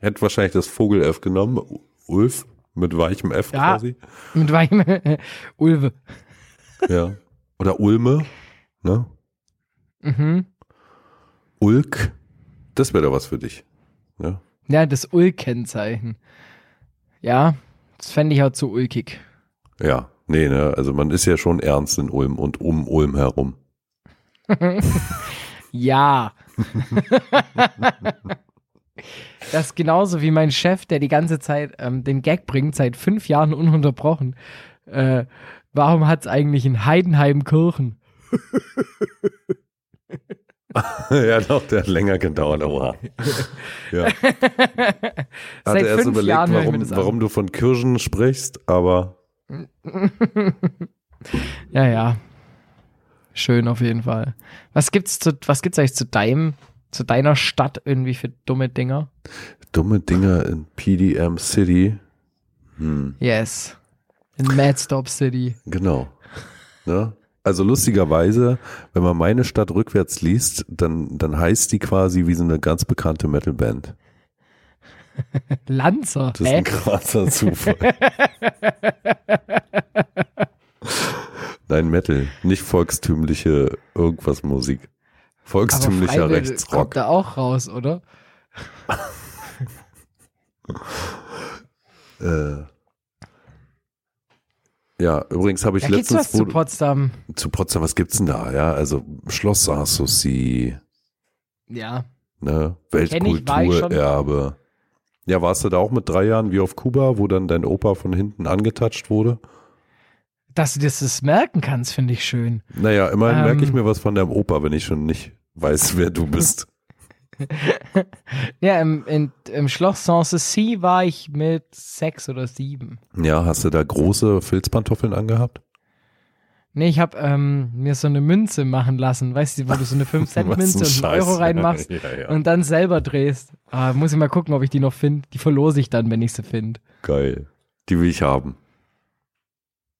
Ich hätte wahrscheinlich das Vogel F genommen. Ulf mit weichem F Ja. quasi. Mit welchem Ulve. Ja. Oder Ulme. Ne? Mhm. Ulk. Das wäre doch was für dich. Ne? Ja, das Ul-Kennzeichen. Ja, das fände ich auch zu ulkig. Ja. Nee, ne? Also man ist ja schon ernst in Ulm und um Ulm herum. Ja. das ist genauso wie mein Chef, der die ganze Zeit ähm, den Gag bringt, seit fünf Jahren ununterbrochen. Äh, warum hat es eigentlich in Heidenheim Kirchen? ja, doch, der hat länger gedauert, oha. Ja. Hatte erst fünf überlegt, Jahren warum, warum du von Kirschen sprichst, aber Ja, ja. Schön auf jeden Fall. Was gibt's zu, was gibt's eigentlich zu deinem, zu deiner Stadt irgendwie für dumme Dinger? dumme Dinger in PDM City. Hm, Yes. In Mad Stop City. genau. Ne? Also lustigerweise, wenn man meine Stadt rückwärts liest, dann, dann heißt die quasi wie so eine ganz bekannte Metalband. Lanzer. Das ist ein krasser Zufall. Nein, Metal, nicht volkstümliche irgendwas Musik. Volkstümlicher Aber Freiwill Rechtsrock. kommt da auch raus, oder? Äh, Ja, übrigens habe ich Da gibt's letztens was zu Potsdam. zu Potsdam, was gibt's denn da? Ja, also Schloss Sanssouci, Ja. ne. Weltkulturerbe. Ja, warst du da auch mit drei Jahren wie auf Kuba, wo dann dein Opa von hinten angetatscht wurde? Dass du das, das merken kannst, finde ich schön. Naja, immerhin Ähm. merke ich mir was von deinem Opa, wenn ich schon nicht weiß, wer du bist. Ja, im, in, im Schloss Sanssouci war ich mit sechs oder sieben. Ja, hast du da große Filzpantoffeln angehabt? Nee, ich habe ähm, mir so eine Münze machen lassen, weißt du, wo du so eine 5-Cent-Münze Was und ein einen Euro reinmachst Ja, ja. und dann selber drehst. Ah, muss ich mal gucken, ob ich die noch finde. Die verlose ich dann, wenn ich sie finde. Geil. Die will ich haben.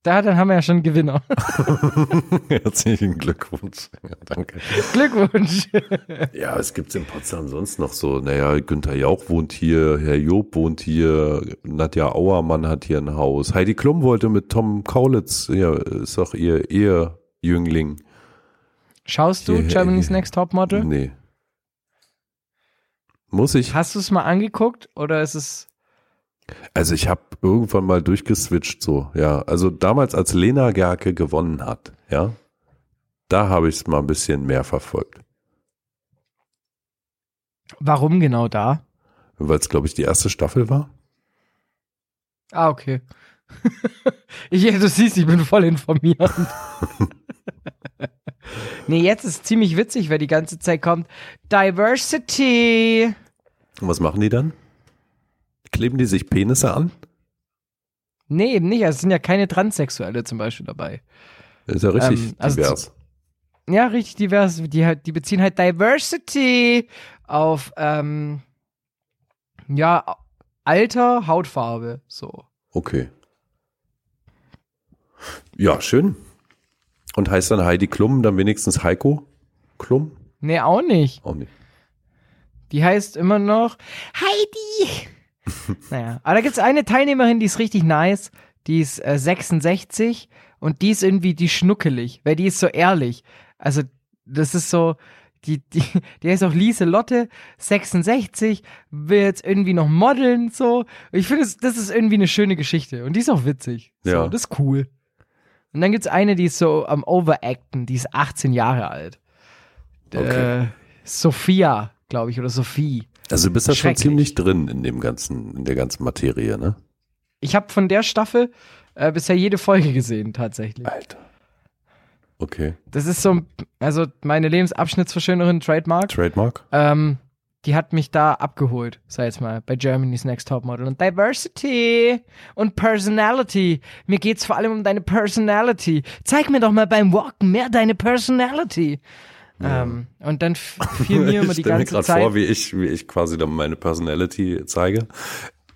Da, dann haben wir ja schon einen Gewinner. Herzlichen Glückwunsch. Ja, danke. Glückwunsch. Ja, es gibt in Potsdam sonst noch so, naja, Günther Jauch wohnt hier, Herr Job wohnt hier, Nadja Auermann hat hier ein Haus. Heidi Klum wollte mit Tom Kaulitz, ja, ist doch ihr Ehejüngling. Schaust du Hier, Germany's hier. Next Topmodel? Nee. Muss ich? Hast du es mal angeguckt oder ist es Also ich habe irgendwann mal durchgeswitcht so, ja. Also damals, als Lena Gerke gewonnen hat, ja, da habe ich es mal ein bisschen mehr verfolgt. warum genau da? Weil es, glaube ich, die erste Staffel war. Ah, okay. ich, du siehst, ich bin voll informiert. nee, jetzt ist ziemlich witzig, weil die ganze Zeit kommt Diversity. Und was machen die dann? Kleben die sich Penisse an? Nee, eben nicht. Also es sind ja keine Transsexuelle zum Beispiel dabei. Ist ja richtig Ähm, also divers. Ja, richtig divers. Die, halt- die beziehen halt Diversity auf, ähm, ja, Alter, Hautfarbe. So. Okay. Ja, schön. Und heißt dann Heidi Klum dann wenigstens Heiko Klum? Nee, auch nicht. Auch nicht. Die heißt immer noch Heidi. naja, aber da gibt es eine Teilnehmerin, die ist richtig nice. Die ist äh, 66 und die ist irgendwie die schnuckelig, weil die ist so ehrlich. Also, das ist so, die, die, die heißt auch Lieselotte, 66, will jetzt irgendwie noch modeln, so. Ich finde, das, das ist irgendwie eine schöne Geschichte und die ist auch witzig. So, Ja. das ist cool. Und dann gibt es eine, die ist so am Overacten, die ist 18 Jahre alt. Okay. Äh, Sophia, glaube ich, oder Sophie. Also du bist ja schon ziemlich drin in dem ganzen, in der ganzen Materie, ne? Ich habe von der Staffel äh, bisher jede Folge gesehen, tatsächlich. Alter. Okay. Das ist so, also meine Lebensabschnittsverschönerin, Trademark, Trademark? ähm, die hat mich da abgeholt, sag jetzt mal, bei Germany's Next Topmodel. Und Diversity und Personality. Mir geht's vor allem um deine Personality. Zeig mir doch mal beim Walken mehr deine Personality. Ähm, und dann fiel mir immer ich die stelle mir ganze gerade Zeit. vor, wie ich, wie ich quasi dann meine Personality zeige.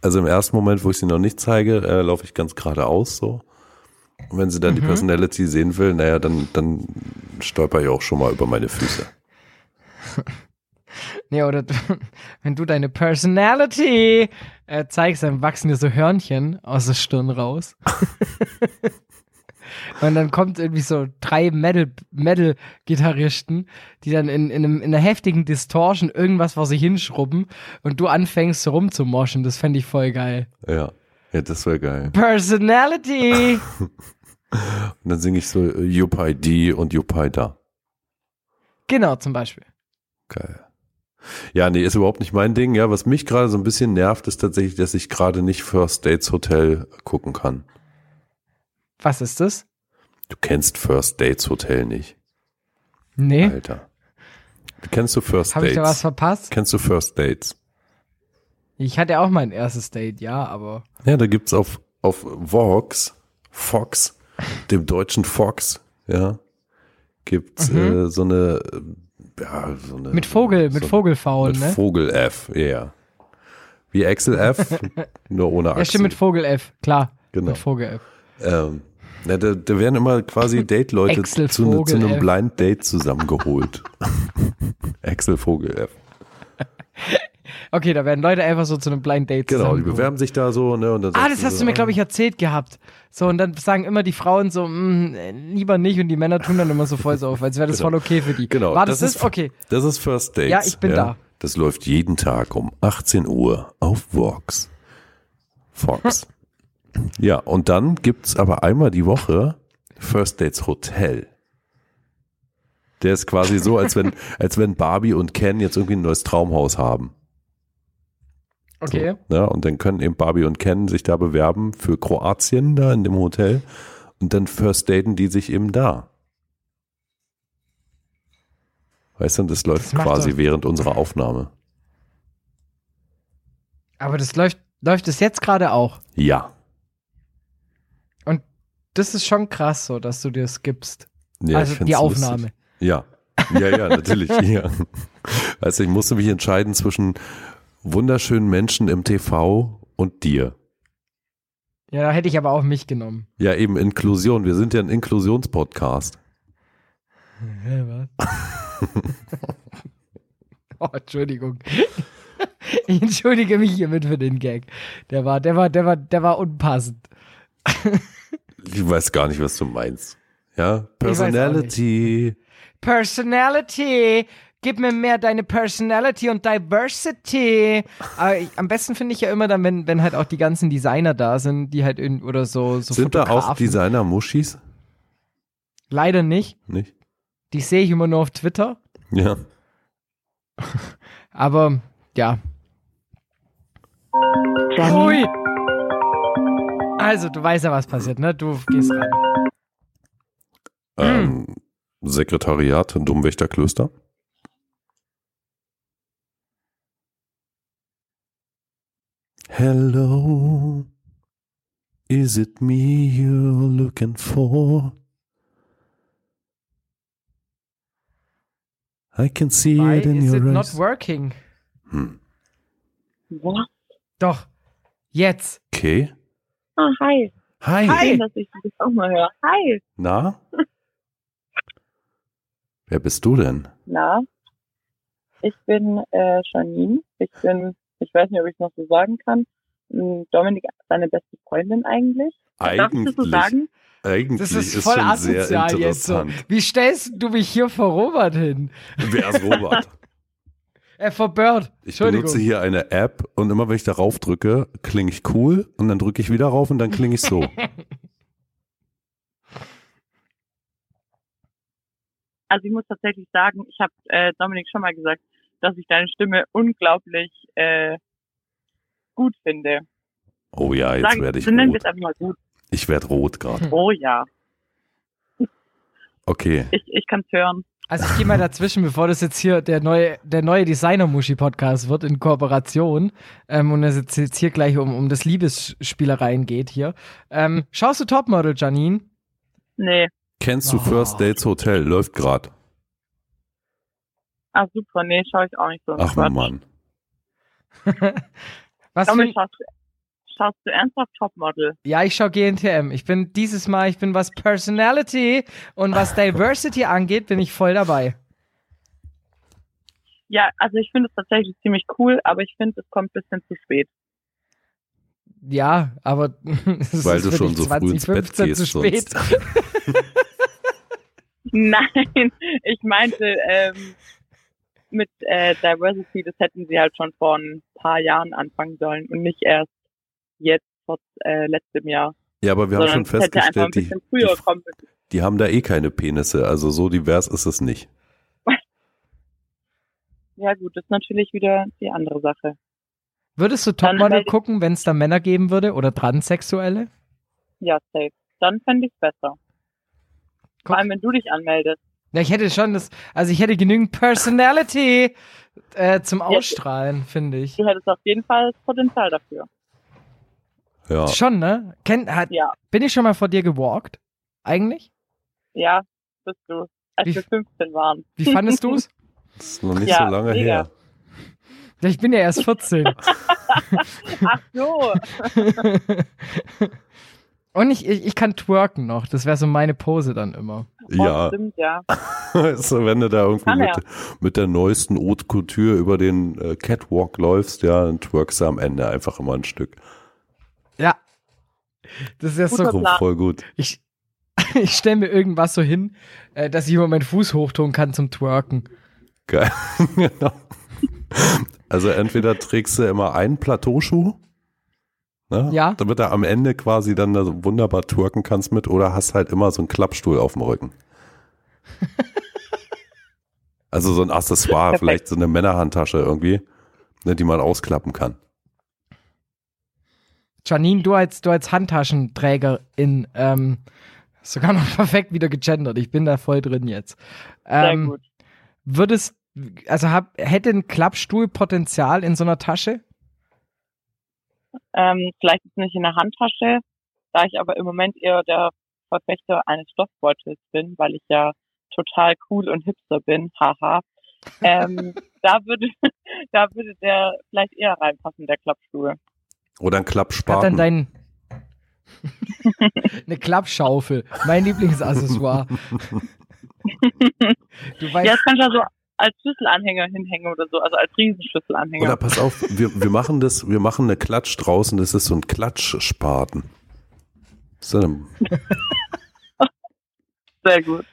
Also im ersten Moment, wo ich sie noch nicht zeige, äh, laufe ich ganz geradeaus so. Und wenn sie dann Mhm. die Personality sehen will, naja, dann, dann stolper ich auch schon mal über meine Füße. Nee, oder wenn du deine Personality äh, zeigst, dann wachsen dir so Hörnchen aus der Stirn raus. Und dann kommt irgendwie so drei Metal- Metal-Gitarristen, die dann in, in, einem, in einer heftigen Distortion irgendwas vor sich hinschrubben und du anfängst so rumzumoschen. Das fände ich voll geil. Ja. Ja, das wäre geil. Personality! Und dann singe ich so äh, Yupai di und Yupai da. genau, zum Beispiel. Geil. Ja, nee, ist überhaupt nicht mein Ding. Ja, was mich gerade so ein bisschen nervt, ist tatsächlich, dass ich gerade nicht First Dates Hotel gucken kann. Was ist das? Du kennst First Dates Hotel nicht, Nee. Alter. Kennst du First Habe ich da was Dates? verpasst? Kennst du First Dates? Ich hatte auch mein erstes Date, ja, aber. Ja, da gibt's auf, auf Vox, Fox, dem deutschen Fox, ja, gibt's äh, so eine, äh, ja, so eine. Mhm. Mit Vogel, mit so, Vogelfaul, Mit ne? Vogel F, ja. Wie Axel F, nur ohne Axel. Ja, stimmt, mit Vogel F, klar. Genau. Mit Vogel F. Ähm, na, da, da werden immer quasi Date-Leute zu, ne- zu einem. Blind Date zusammengeholt. Axel Vogel F. Okay, da werden Leute einfach so zu einem Blind Date Genau, die bewerben sich da so, ne? Und dann Ah, das hast so, du mir, ah, glaube ich, erzählt gehabt. So, und dann sagen immer die Frauen so, mm, lieber nicht, und die Männer tun dann immer so voll so auf, als wäre das voll okay für die. Genau, War das das ist- Okay. Das ist First Dates. Ja, ich bin da. Das läuft jeden Tag um 18 Uhr auf Vox. Fox. Ja, und dann gibt's aber einmal die Woche First Dates Hotel. Der ist quasi so, als wenn, als wenn Barbie und Ken jetzt irgendwie ein neues Traumhaus haben. Okay. So, ja, und dann können eben Barbie und Ken sich da bewerben für Kroatien da in dem Hotel und dann first daten die sich eben da. Weißt du, und das läuft Das quasi doch- während unserer Aufnahme. Aber das läuft, läuft es jetzt gerade auch. Ja. Das ist schon krass so, dass du dir es gibst. ja also die lustig. Aufnahme. Ja. Ja, ja, natürlich. ja. Also ich musste mich entscheiden zwischen wunderschönen Menschen im TV und dir. Ja, da hätte ich aber auch mich genommen. Ja, eben Inklusion. Wir sind ja ein Inklusionspodcast. Hä, was? oh, Entschuldigung. Ich entschuldige mich hiermit für den Gag. Der war, der war, der war, der war unpassend. Ich weiß gar nicht, was du meinst. Ja, Personality. Personality. Gib mir mehr deine Personality und Diversity. Aber ich, am besten finde ich ja immer dann, wenn, wenn halt auch die ganzen Designer da sind, die halt in, oder so, so Sind da auch. Designer-Muschis? Leider nicht. Nicht? Die sehe ich immer nur auf Twitter. Ja. Aber ja. Ui. Also, du weißt ja, was passiert, ne? Du gehst ran. Ähm, Sekretariat Dummwächterklöster. Hello, is it me you're looking for? I can see Why it in is your it not eyes. working? Hm. was? Doch. Jetzt. Okay. Ah, hi. Hi. Hi. Schön, dass ich dich auch mal höre. Hi. Na? Wer bist du denn? Na? Ich bin äh, Janine. Ich bin, ich weiß nicht, ob ich es noch so sagen kann, m, Dominik seine beste Freundin eigentlich. Darf ich das so sagen? eigentlich Das ist, ist, voll schon sehr asozial jetzt so. interessant. Wie stellst du mich hier vor Robert hin? Wer ist Robert? Äh, vor Bird. Ich benutze hier eine App und immer wenn ich darauf drücke, klinge ich cool und dann drücke ich wieder rauf und dann klinge ich so. Also ich muss tatsächlich sagen, ich habe äh, Dominik schon mal gesagt, dass ich deine Stimme unglaublich äh, gut finde. Oh ja, jetzt Sag, werde ich so nennen wir rot. es einfach mal gut. Ich werde rot gerade. Oh ja, Okay. ich, ich kann es hören. Also ich gehe mal dazwischen, bevor das jetzt hier der neue, der neue Designer-Muschi-Podcast wird in Kooperation ähm, und es jetzt, hier gleich um, um das Liebesspielereien geht hier. Ähm, schaust du Topmodel, Janine? Nee, Kennst du Oh. First Dates Hotel? Läuft gerade. ah super, nee, schaue ich auch nicht so. Ach. Mann. Was für, schaust, du- du ernsthaft Topmodel? ja, ich schau GNTM. Ich bin dieses Mal, ich bin was Personality und was Diversity angeht, bin ich voll dabei. Ja, also ich finde es tatsächlich ziemlich cool, aber ich finde, es kommt ein bisschen zu spät. Ja, aber es ist Weil du für schon dich so früh ins Bett 2015 gehst. zu spät. Nein, ich meinte ähm, mit äh, Diversity, das hätten sie halt schon vor ein paar Jahren anfangen sollen und nicht erst jetzt vor äh, letztem Jahr. Ja, aber wir haben schon festgestellt, die, die, die haben da eh keine Penisse. Also so divers ist es nicht. Ja gut, das ist natürlich wieder die andere Sache. Würdest du Topmodel gucken, wenn es da Männer geben würde oder Transsexuelle? Ja, safe. Dann fände ich es besser. Guck. Vor allem, wenn du dich anmeldest. Ja, ich hätte schon das, also ich hätte genügend Personality äh, zum Ausstrahlen, finde ich. Du hättest auf jeden Fall das Potenzial dafür. Ja. Schon, ne? Kenn, hat, Ja, bin ich schon mal vor dir gewalkt? Eigentlich? ja, bist du. Als Wie- wir 15 waren. Wie fandest du es? Das ist noch nicht Ja, so lange mega. her. Ich bin ja erst 14. Ach so. Und ich, ich, ich kann twerken noch. Das wäre so meine Pose dann immer. Oh, Ja, Stimmt, ja. also wenn du da irgendwie mit, mit der neuesten Haute Couture über den äh, Catwalk läufst, ja, dann twerkst du am Ende einfach immer ein Stück. Ja. Das ist ja so. Guter So, Plan. voll gut. Ich, ich stelle mir irgendwas so hin, äh, dass ich immer meinen Fuß hochtun kann zum Twerken. Geil. genau. Also entweder trägst du immer einen Plateauschuh, Ne? Ja. Damit du am Ende quasi dann da so wunderbar twerken kannst mit oder hast halt immer so einen Klappstuhl auf dem Rücken. also so ein Accessoire, Perfekt. vielleicht so eine Männerhandtasche irgendwie, ne, die man ausklappen kann. Janine, du als, du als Handtaschenträgerin, ähm, sogar noch perfekt wieder gegendert. Ich bin da voll drin jetzt. Sehr Ähm, gut. Würdest, also hab, hätte ein Klappstuhl Potenzial in so einer Tasche? Ähm, vielleicht ist nicht in der Handtasche, da ich aber im Moment eher der Verfechter eines Stoffbeutels bin, weil ich ja total cool und hipster bin, haha. Ähm, da würde, da würde der vielleicht eher reinpassen, der Klappstuhl. Oder ein Hat dann Klappspaten. dein eine Klappschaufel, mein Lieblingsaccessoire. du weißt, Ja, das kannst du so als Schlüsselanhänger hinhängen oder so, also als Riesenschlüsselanhänger. Oder pass auf, wir, wir machen das, wir machen eine Klatsch draußen, das ist so ein Klatschspaten. So Sehr gut.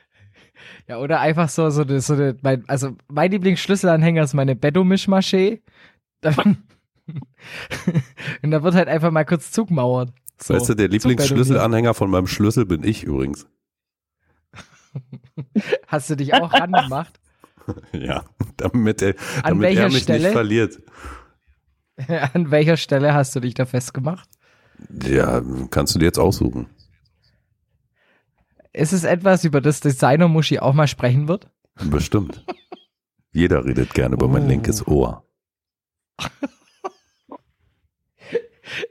ja, oder einfach so, so, eine- so eine, mein, also mein Lieblingsschlüsselanhänger ist meine Bedo-Mischmaschee. Dann- Und da wird halt einfach mal kurz zugemauert. So, weißt du, der. Lieblingsschlüsselanhänger von meinem Schlüssel bin ich übrigens. Hast du dich auch rangemacht? Ja, damit er, An damit er mich Stelle? nicht verliert. An welcher Stelle hast du dich da festgemacht? Ja, kannst du dir jetzt aussuchen. Ist es etwas, über das Designer Muschi auch mal sprechen wird? Bestimmt. Jeder redet gerne über mein Oh. linkes Ohr.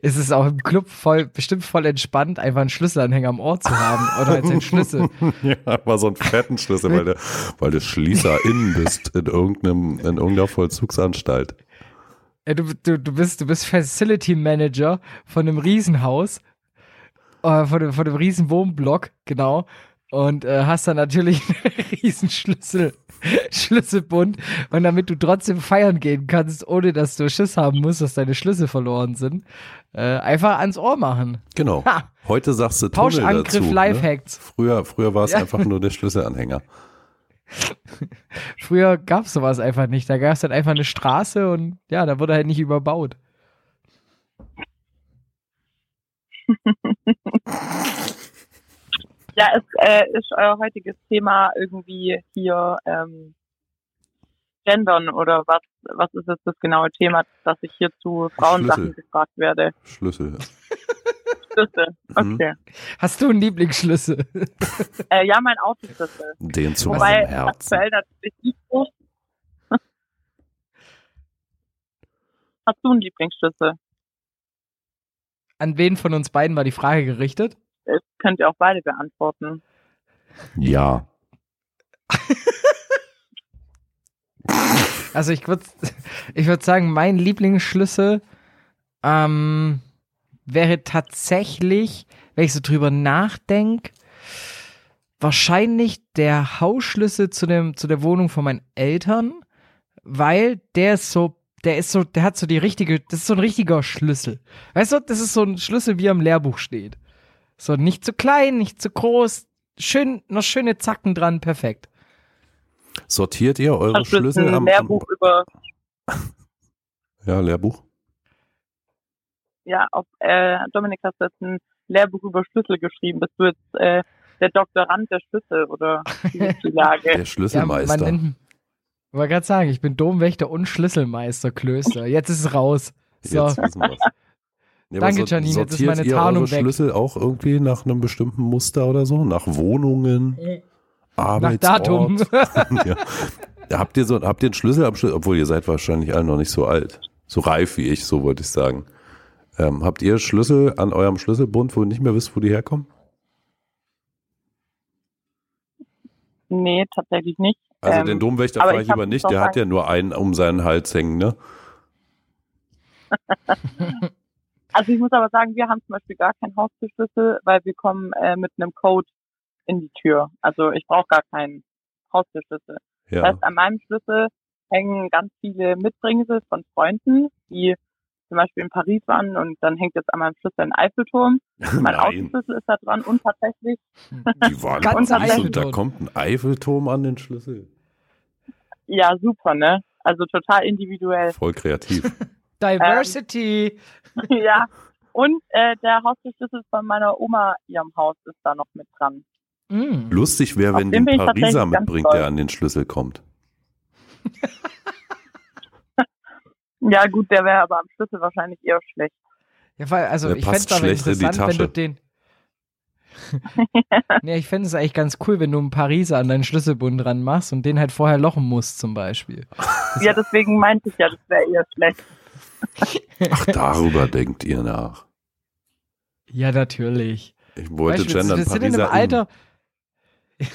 Ist es auch im Club voll, bestimmt voll entspannt, einfach einen Schlüsselanhänger am Ohr zu haben oder als ein Schlüssel. ja, aber so einen fetten Schlüssel, weil du, weil du Schließer innen bist in irgendeinem, in irgendeiner Vollzugsanstalt. Ja, du, du, du, bist, du bist Facility Manager von einem Riesenhaus, äh, von, von einem riesen Wohnblock, genau. Und äh, hast dann natürlich einen riesen Schlüssel, Schlüsselbund. Und damit du trotzdem feiern gehen kannst, ohne dass du Schiss haben musst, dass deine Schlüssel verloren sind, äh, einfach ans Ohr machen. Genau. Ha! Heute sagst du Tunnel Pauschangriff, dazu. Ne? Lifehacks. Früher, früher war es Ja. einfach nur der Schlüsselanhänger. Früher gab's sowas einfach nicht. Da gab's dann einfach eine Straße und ja, da wurde halt nicht überbaut. Ja, es äh, ist euer heutiges Thema irgendwie hier ähm, Gendern oder was was ist jetzt das genaue Thema, dass ich hier zu Frauensachen Schlüssel. gefragt werde? Schlüssel. Schlüssel. Mhm. Okay. Hast du einen Lieblingsschlüssel? Äh, ja, mein Autoschlüssel. Den zu Wobei meinem Herzen. aktuell natürlich nicht so. Hast du einen Lieblingsschlüssel? An wen von uns beiden war die Frage gerichtet? Das könnt ihr auch beide beantworten. Ja. Also ich würde ich würd sagen, mein Lieblingsschlüssel ähm, wäre tatsächlich, wenn ich so drüber nachdenke, wahrscheinlich der Hausschlüssel zu, dem, zu der Wohnung von meinen Eltern, weil der ist so, der ist so, der hat so die richtige, das ist so ein richtiger Schlüssel. Weißt du, das ist so ein Schlüssel, wie er im Lehrbuch steht. So nicht zu klein, nicht zu groß, schön, noch schöne Zacken dran, perfekt. Sortiert ihr eure Hast Schlüssel ein am, Lehrbuch über am Ja, Lehrbuch. ja, auf äh, Dominik hast du jetzt ein Lehrbuch über Schlüssel geschrieben. Bist du jetzt äh, der Doktorand der Schlüssel oder wie ist die Lage? Der Ja, Schlüsselmeister. man nennt, ich wollte gerade sagen, ich bin Domwächter und Schlüsselmeister Klöster. Jetzt ist es raus. So. Jetzt wissen wir's. Ja, Danke, so- Janine, jetzt ist sortiert meine ihr Tarnung eure weg. Schlüssel auch irgendwie nach einem bestimmten Muster oder so? Nach Wohnungen, Nach Arbeitsort? Datum. ja. Habt ihr so, habt ihr einen Schlüssel am Schlüssel, obwohl ihr seid wahrscheinlich alle noch nicht so alt. So reif wie ich, so wollte ich sagen. Ähm, habt ihr Schlüssel an eurem Schlüsselbund, wo ihr nicht mehr wisst, wo die herkommen? Nee, tatsächlich nicht. Also Ähm, den Domwächter aber frage ich lieber nicht, der hat ja nur einen um seinen Hals hängen, ne? Also ich muss aber sagen, wir haben zum Beispiel gar keinen Haustürschlüssel, weil wir kommen äh, mit einem Code in die Tür. Also ich brauche gar keinen Haustürschlüssel. Das Ja. heißt, an meinem Schlüssel hängen ganz viele Mitbringsel von Freunden, die zum Beispiel in Paris waren und dann hängt jetzt an meinem Schlüssel ein Eiffelturm. Mein Nein, Autoschlüssel ist da dran und tatsächlich, die waren Ganze in Paris und da kommt ein Eiffelturm an den Schlüssel. ja super, ne? Also total individuell. Voll kreativ. Diversity. ja. Und äh, der Haustürschlüssel von meiner Oma, ihrem Haus, ist da noch mit dran. Mm. Lustig wäre, wenn den Pariser mitbringt, der an den Schlüssel kommt. Ja gut, der wäre aber am Schlüssel wahrscheinlich eher schlecht. Ja, weil, also Der ich fände es aber schlecht in interessant, wenn du den. nee, ich fände es eigentlich ganz cool, wenn du einen Pariser an deinen Schlüsselbund dran machst und den halt vorher lochen musst, zum Beispiel. Ja, deswegen meinte ich ja, das wäre eher schlecht. Ach, darüber denkt ihr nach. Ja, natürlich. Ich wollte wir- gendern wir sind in einem in. Alter.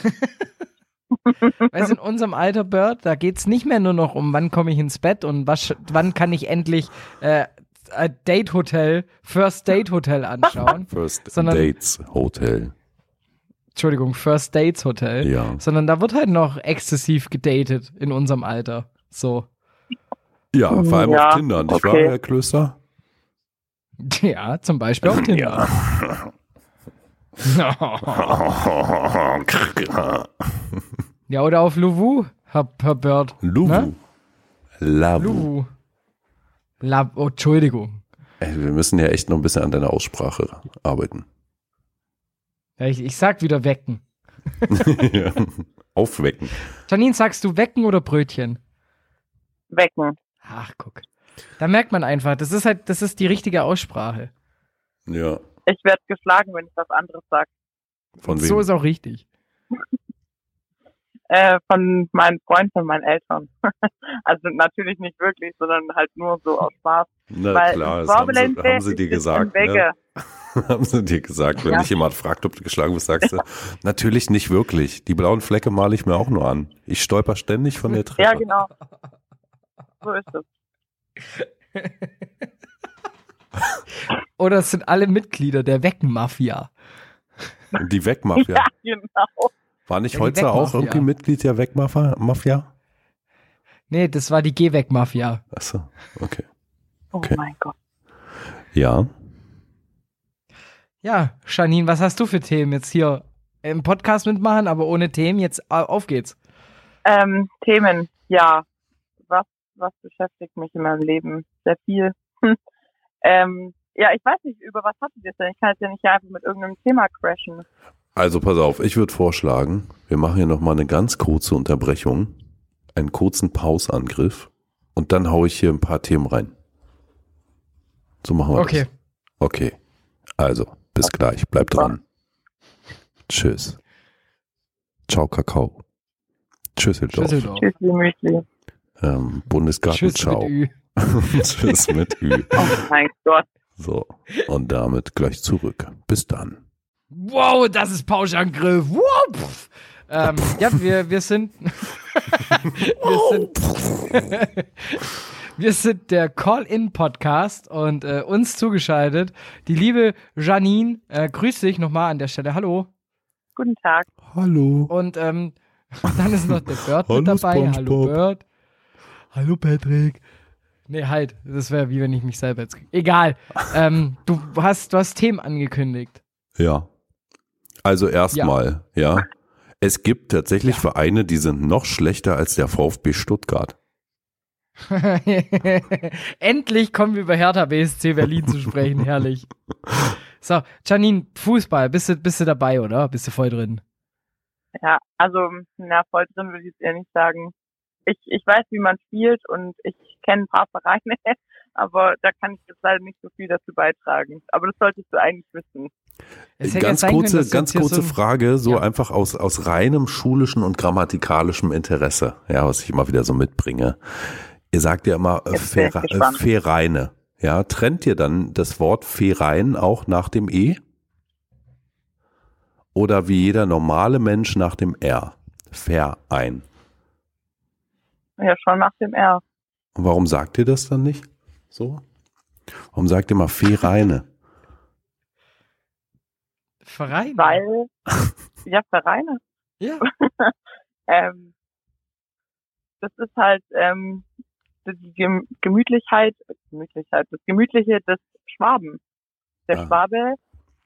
Weißt du, in unserem Alter, Bird, da geht's nicht mehr nur noch um, wann komme ich ins Bett und was, wann kann ich endlich äh, ein Date Hotel, First Date Hotel anschauen. First sondern- Dates Hotel. Entschuldigung, First Dates Hotel. Ja. Sondern da wird halt noch exzessiv gedatet in unserem Alter. So. Ja, vor allem Ja, auf Tinder, nicht wahr, okay. Herr Klöster? Ja, zum Beispiel auf Tinder. ja, oder auf Luwu, Herr, Herr Bird. Luwu. Ne? Lavu. Luwu. La oh, Entschuldigung. Ey, wir müssen ja echt noch ein bisschen an deiner Aussprache arbeiten. Ja, ich, ich sag wieder wecken. Ja. Aufwecken. Janine, sagst du wecken oder Brötchen? Wecken. Ach, guck. Da merkt man einfach, das ist halt, das ist die richtige Aussprache. Ja. Ich werde geschlagen, wenn ich was anderes sage. Von So wem? ist auch richtig. Äh, von meinen Freunden, von meinen Eltern. also natürlich nicht wirklich, sondern halt nur so aus Spaß. Na Weil klar, das haben sie, haben sie dir ist gesagt. Ne? Haben sie dir gesagt. Wenn Ja. dich jemand fragt, ob du geschlagen bist, sagst du, natürlich nicht wirklich. Die blauen Flecke male ich mir auch nur an. Ich stolper ständig von der Treppe. Ja, genau. So ist es. Oder es sind alle Mitglieder der Wecken-Mafia. Die Wegmafia. Ja, genau. War nicht Ja, Holzer auch irgendwie Mitglied der Wegmafia? Mafia? Nee, das war die Gehweg-Mafia. Achso, okay. Oh Okay. mein Gott. Ja. Ja, Janine, was hast du für Themen jetzt hier im Podcast mitmachen, aber ohne Themen? Jetzt auf geht's. Ähm, Themen, ja. Was, beschäftigt mich in meinem Leben? Sehr viel. ähm, ja, ich weiß nicht, über was hattet ihr es denn? Ich kann jetzt ja nicht einfach mit irgendeinem Thema crashen. Also pass auf, ich würde vorschlagen, wir machen hier nochmal eine ganz kurze Unterbrechung, einen kurzen Pausangriff und dann haue ich hier ein paar Themen rein. So machen wir Okay. das. Okay. Also, bis gleich. Bleibt dran. Tschüss. Ciao, Kakao. Tschüssi, Müsli. Ähm, Bundesgarten, Tschüss ciao. mit Ü. Tschüss mit Ü. Oh mein Gott. So, und damit gleich zurück. Bis dann. Wow, das ist Pauschangriff. Wow, ähm, ja, wir, wir sind. wir sind. wir sind der Call-In-Podcast und äh, uns zugeschaltet. Die liebe Janine, äh, grüß dich nochmal an der Stelle. Hallo. Guten Tag. Hallo. Und ähm, dann ist noch der Bird mit dabei. Hallo. Bird. Hallo Patrick. Nee, halt. Das wäre wie wenn ich mich selber jetzt. Egal. ähm, du hast, du hast Themen angekündigt. Ja. Also erstmal, ja. Es gibt tatsächlich Vereine, die sind noch schlechter als der VfB Stuttgart. Endlich kommen wir über Hertha BSC Berlin zu sprechen, herrlich. So, Janine, Fußball, bist du, bist du dabei, oder? Bist du voll drin? Ja, also, na, voll drin würde ich jetzt eher nicht sagen. Ich, ich weiß, wie man spielt und ich kenne ein paar Vereine, aber da kann ich jetzt leider nicht so viel dazu beitragen. Aber das solltest du eigentlich wissen. Ganz kurze, können, ganz kurze so Frage, so Ja. einfach aus, aus reinem schulischen und grammatikalischem Interesse, ja, was ich immer wieder so mitbringe. Ihr sagt ja immer äh, äh. Vereine. Ja, trennt ihr dann das Wort Verein auch nach dem E? Oder wie jeder normale Mensch nach dem R? Verein. Ja, schon nach dem R. Und warum sagt ihr das dann nicht so? Warum sagt ihr mal Vereine? Verein. Weil, ja, Vereine. Ja. Ähm, das ist halt ähm, die Gem Gemütlichkeit, Gemütlichkeit, das Gemütliche des Schwaben. Der Ah. Schwabe,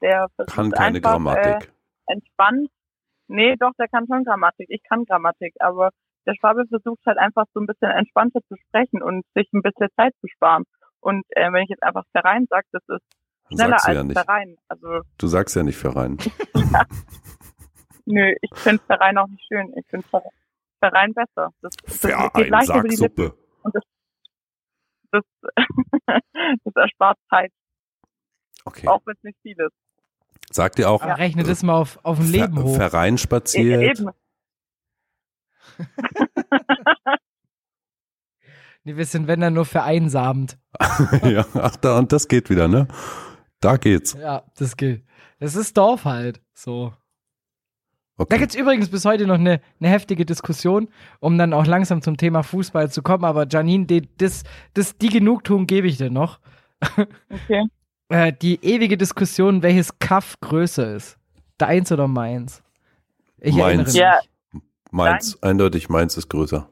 der versucht Kann keine einfach, Äh, Grammatik. entspannt. Nee, doch, der kann schon Grammatik. Ich kann Grammatik, aber der Schwabe versucht halt einfach so ein bisschen entspannter zu sprechen und sich ein bisschen Zeit zu sparen. Und äh, wenn ich jetzt einfach Verein sage, das ist schneller als ja nicht. Verein. Also, Du sagst ja nicht Verein. nö, ich finde Verein auch nicht schön. Ich finde Verein besser. Das, das geht Verein, leicht über die Lippen. Sacksuppe. Das, das erspart Zeit, Okay. auch wenn es nicht viel ist. Sagt ihr auch Aber rechne das mal auf, auf ein Leben Ver hoch. Verein spaziert? eben. Nee, wir sind, wenn dann nur vereinsamt. ja, ach da, und das geht wieder, ne? Da geht's. Ja, das gilt. Das ist Dorf halt. So. Da Okay. gibt's übrigens bis heute noch eine, eine heftige Diskussion, um dann auch langsam zum Thema Fußball zu kommen. Aber Janine, die, das, das, die Genugtuung gebe ich dir noch. Okay. Äh, die ewige Diskussion, welches Kaff größer ist. Deins oder meins? Ich Meins. erinnere mich. Ja. Meins, eindeutig meins ist größer.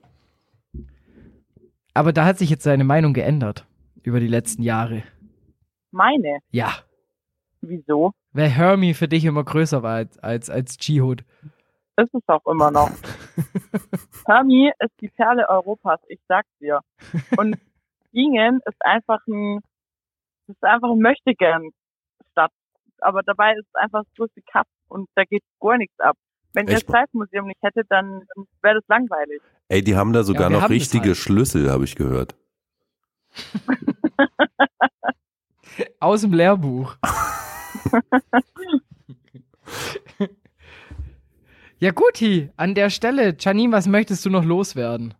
Aber da hat sich jetzt seine Meinung geändert über die letzten Jahre. Meine. Ja. Wieso? Weil Hermie für dich immer größer war als, als, als G-Hood. Ist es auch immer noch. Hermie ist die Perle Europas, ich sag's dir. Und Bingen ist einfach ein, ist einfach ein Möchtegern-Stadt. Aber dabei ist es einfach das größte Cup und da geht gar nichts ab. Wenn ihr Echt? das Zeitmuseum nicht hättet, dann wäre das langweilig. Ey, die haben da sogar Ja, noch richtige halt. Schlüssel, habe ich gehört. Aus dem Lehrbuch. ja, guti. An der Stelle, Janine, was möchtest du noch loswerden?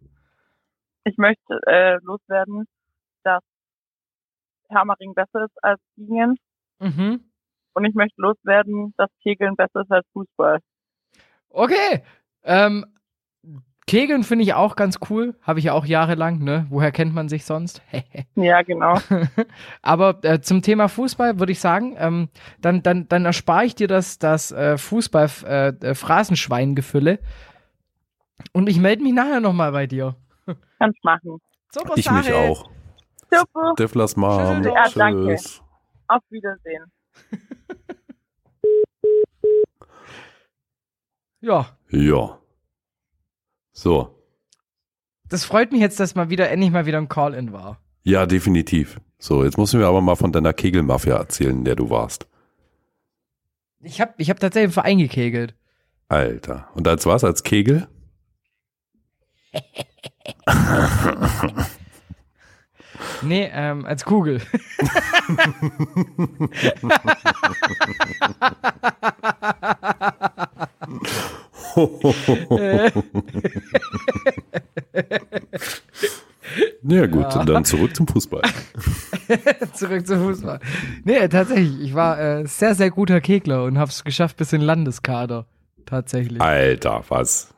Ich möchte äh, loswerden, dass Hermering besser ist als Bingen. Mhm. Und ich möchte loswerden, dass Kegeln besser ist als Fußball. Okay. Ähm, Kegeln finde ich auch ganz cool. Habe ich ja auch jahrelang, ne? Woher kennt man sich sonst? Ja, genau. Aber äh, zum Thema Fußball würde ich sagen, ähm, dann, dann, dann erspare ich dir das, das äh, Fußball-Phrasenschweingefülle. Und ich melde mich nachher nochmal bei dir. Kannst machen. Super Ich mich auch. Super. Stiflers Mom. Ja, danke. Tschüss. Auf Wiedersehen. Ja, Ja. So. das freut mich jetzt, dass mal wieder endlich mal wieder ein Call-In war. Ja, definitiv. So, jetzt musst du mir aber mal von deiner Kegelmafia erzählen, in der du warst. Ich habe ich hab tatsächlich einen Verein gekegelt. Alter. Und als was? Als Kegel? Nee, ähm, als Kugel. Ja gut, Ja. dann zurück zum Fußball. Zurück zum Fußball. Nee, tatsächlich. Ich war äh, sehr, sehr guter Kegler und hab's geschafft bis in Landeskader. Tatsächlich. Alter, was?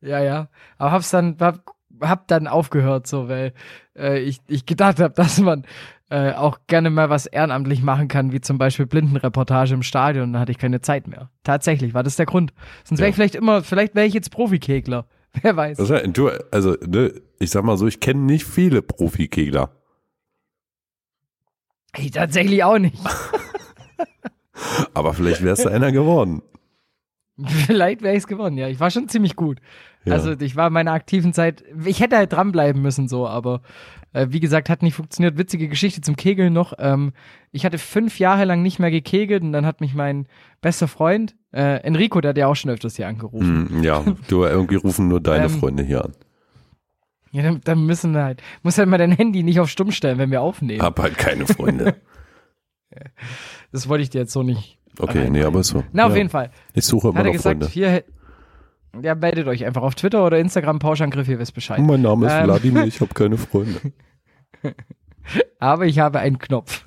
Ja, ja. Aber hab's dann, hab, hab dann aufgehört, so, weil äh, ich, ich gedacht habe, dass man äh, auch gerne mal was ehrenamtlich machen kann, wie zum Beispiel Blindenreportage im Stadion. Und dann hatte ich keine Zeit mehr. Tatsächlich war das der Grund. Sonst wäre Ja. ich vielleicht immer, vielleicht wäre ich jetzt Profikegler. Wer weiß. Das ja, du, also, ne, ich sag mal so, ich kenne nicht viele Profikegler. Ey, tatsächlich auch nicht. Aber vielleicht wärst du einer geworden. vielleicht wäre ich's gewonnen, ja. Ich war schon ziemlich gut. Ja. Also ich war in meiner aktiven Zeit, ich hätte halt dranbleiben müssen so, aber äh, wie gesagt, hat nicht funktioniert. Witzige Geschichte zum Kegeln noch. Ähm, ich hatte fünf Jahre lang nicht mehr gekegelt und dann hat mich mein bester Freund, äh, Enrico, der hat ja auch schon öfters hier angerufen. Hm, ja, du irgendwie rufen nur deine Ähm, Freunde hier an. Ja, dann, dann müssen wir halt, muss halt mal dein Handy nicht auf stumm stellen, wenn wir aufnehmen. Hab halt keine Freunde. Das wollte ich dir jetzt so nicht. Okay, nee, aber so. Na, auf ja. jeden Fall. Ich suche immer Hat er noch gesagt, Freunde. hier, ja, meldet euch einfach auf Twitter oder Instagram, Pauschangriff, ihr wisst Bescheid. Mein Name ist Ähm. Wladimir, ich habe keine Freunde. aber ich habe einen Knopf.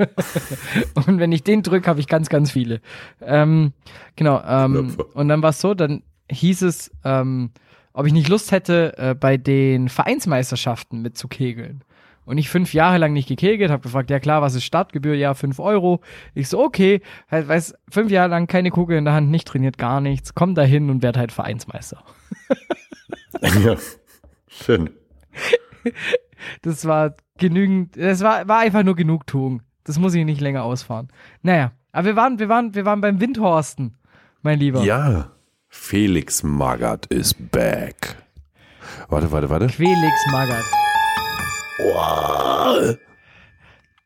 und wenn ich den drücke, habe ich ganz, ganz viele. Ähm, genau. Ähm, und dann war es so, dann hieß es, ähm, ob ich nicht Lust hätte, äh, bei den Vereinsmeisterschaften mitzukegeln. Und ich fünf Jahre lang nicht gekegelt, habe gefragt, ja klar, was ist Startgebühr? Ja, fünf Euro. Ich so, okay, halt, weiß, fünf Jahre lang keine Kugel in der Hand, nicht trainiert, gar nichts. Komm da hin und werd halt Vereinsmeister. ja, schön. Das war genügend, das war, war einfach nur Genugtuung. Das muss ich nicht länger ausfahren. Naja, aber wir waren, wir waren, wir waren beim Windhorsten, mein Lieber. Ja, Felix Magath is back. Warte, warte, warte. Quelix Magath. Wow.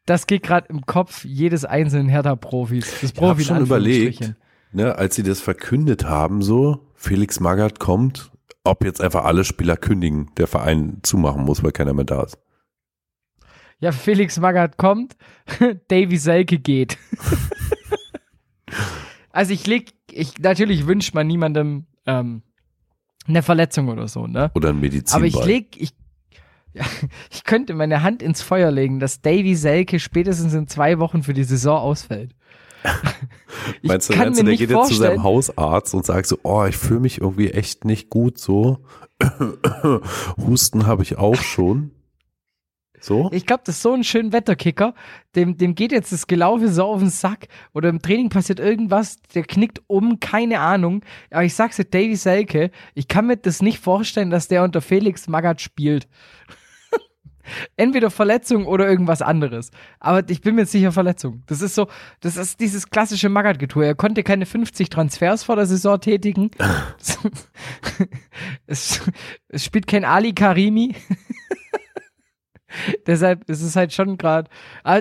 das geht gerade im Kopf jedes einzelnen Hertha-Profis. Das Ich habe Profi schon überlegt, ne, als sie das verkündet haben, so, Felix Magath kommt, ob jetzt einfach alle Spieler kündigen, der Verein zumachen muss, weil keiner mehr da ist. Ja, Felix Magath kommt, Davy Selke geht. also ich leg, ich, natürlich wünscht man niemandem ähm, eine Verletzung oder so, ne? Oder ein Medizin. Aber ich leg, ich, ja, ich könnte meine Hand ins Feuer legen, dass Davy Selke spätestens in zwei Wochen für die Saison ausfällt. Ich Meinst du, kann meinst du mir der geht jetzt zu seinem Hausarzt und sagt so, oh, ich fühle mich irgendwie echt nicht gut so. Husten habe ich auch schon. So? ich glaube, das ist so ein schön Wetterkicker, dem, dem geht jetzt das Gelaufe so auf den Sack oder im Training passiert irgendwas, der knickt um, keine Ahnung. Aber ich sag's dir, Davy Selke, ich kann mir das nicht vorstellen, dass der unter Felix Magath spielt. Entweder Verletzung oder irgendwas anderes. Aber ich bin mir sicher Verletzung. Das ist so, das ist dieses klassische Magath-Getue. Er konnte keine 50 Transfers vor der Saison tätigen. es, es spielt kein Ali Karimi. Deshalb ist es halt schon gerade.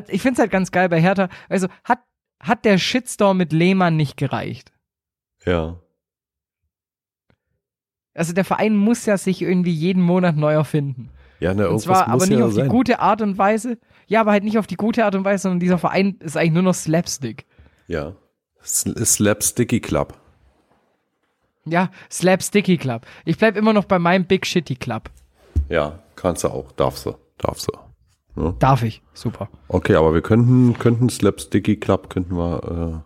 Ich finde es halt ganz geil bei Hertha. Also hat, hat der Shitstorm mit Lehmann nicht gereicht. Ja. Also der Verein muss ja sich irgendwie jeden Monat neu erfinden. Ja, ne, Und zwar aber nicht ja auf sein. die gute Art und Weise. Ja, aber halt nicht auf die gute Art und Weise, sondern dieser Verein ist eigentlich nur noch Slapstick. Ja. Sl- Slapsticky Club. Ja, Slapsticky Club. Ich bleib immer noch bei meinem Big Shitty Club. Ja, kannst du auch. Darfst du. Darfst du. Darf ich. Super. Okay, aber wir könnten, könnten Slapsticky Club, könnten wir,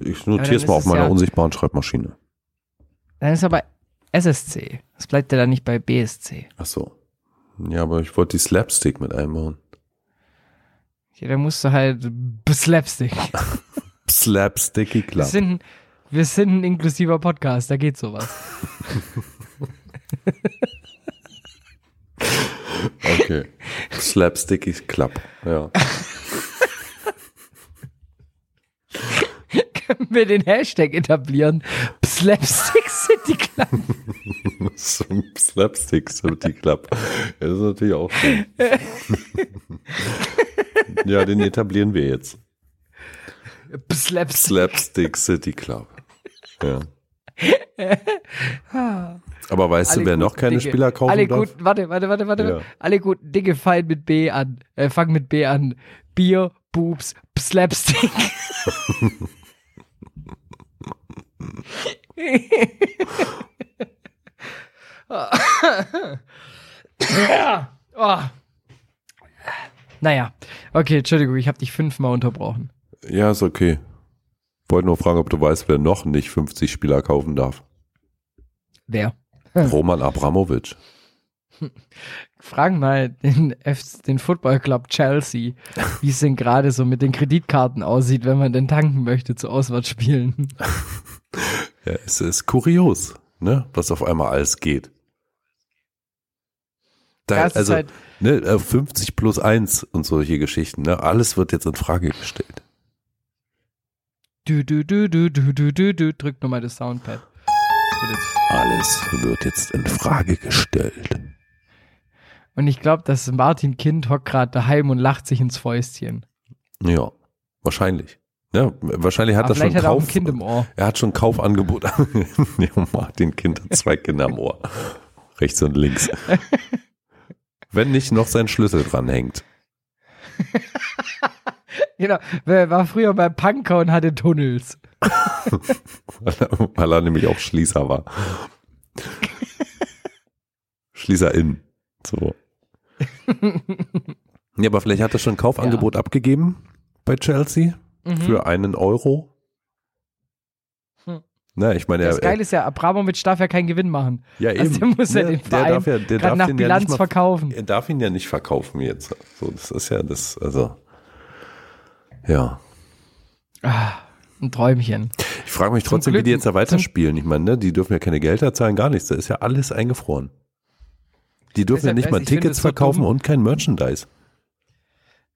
äh, ich notiere es mal auf meiner ja- unsichtbaren Schreibmaschine. Dann ist aber SSC. Das bleibt ja dann nicht bei BSC. Ach so. Ja, aber ich wollte die Slapstick mit einbauen. Ja, dann musst du halt Slapstick. Slapsticky Wir Club. sind, wir sind ein inklusiver Podcast, da geht sowas. Okay. Slapsticky Club. Ja. Können wir den Hashtag etablieren? Slapstick City Club. Slapstick City Club. Das ist natürlich auch schön. ja, den etablieren wir jetzt. Slapstick. Slapstick City Club. Ja. Aber weißt Alle du, wer noch keine Dinge- Spieler kaufen Alle darf? guten, warte, warte, warte, warte. Ja. Alle guten Dinge fallen mit B an. Äh, fangen mit B an. Bier, Boobs, Slapstick. Oh. Naja, okay, Entschuldigung, ich habe dich fünfmal unterbrochen. Ja, ist okay. Wollte nur fragen, ob du weißt, wer noch nicht 50 Spieler kaufen darf. Wer? Roman Abramovic. Fragen mal den, F den Football Club Chelsea, wie es denn gerade so mit den Kreditkarten aussieht, wenn man denn tanken möchte zu Auswärtsspielen. Ja, es ist kurios, ne, was auf einmal alles geht. Da, also, halt- ne, äh, 50 plus 1 und solche Geschichten, ne, alles wird jetzt in Frage gestellt. Du, du, du, du, du, du, du, du, drück nochmal das Soundpad. Das wird jetzt- Alles wird jetzt in Frage gestellt. Und ich glaube, dass Martin Kind hockt gerade daheim und lacht sich ins Fäustchen. Ja, wahrscheinlich. Ja, wahrscheinlich hat Aber er schon hat er auch ein Kauf, Kind im Ohr. er hat schon Kaufangebot. ja, Martin Kind hat zwei Kinder am Ohr. Rechts und links. Wenn nicht noch sein Schlüssel dranhängt. Genau, wer war früher bei Punker und hatte Tunnels. Weil er, weil er nämlich auch Schließer war. Schließerin. So. Ja, aber vielleicht hat er schon ein Kaufangebot abgegeben bei Chelsea Mhm. für einen Euro. Hm. Na, ich meine, Das er, Geile ist ja, Abramovic darf ja keinen Gewinn machen. ja eben. Also der muss ja Ne, den Verein darf ja, der darf nach den ja Bilanz nicht mal, verkaufen. Er darf ihn ja nicht verkaufen jetzt. So, das ist ja das, also. Ja. Ah, ein Träumchen. Ich frage mich trotzdem, wie Glück- die jetzt da weiterspielen. Ich meine, ne, die dürfen ja keine Gelder zahlen, gar nichts. Da ist ja alles eingefroren. Die dürfen ja nicht mal Tickets so verkaufen dumm. und kein Merchandise.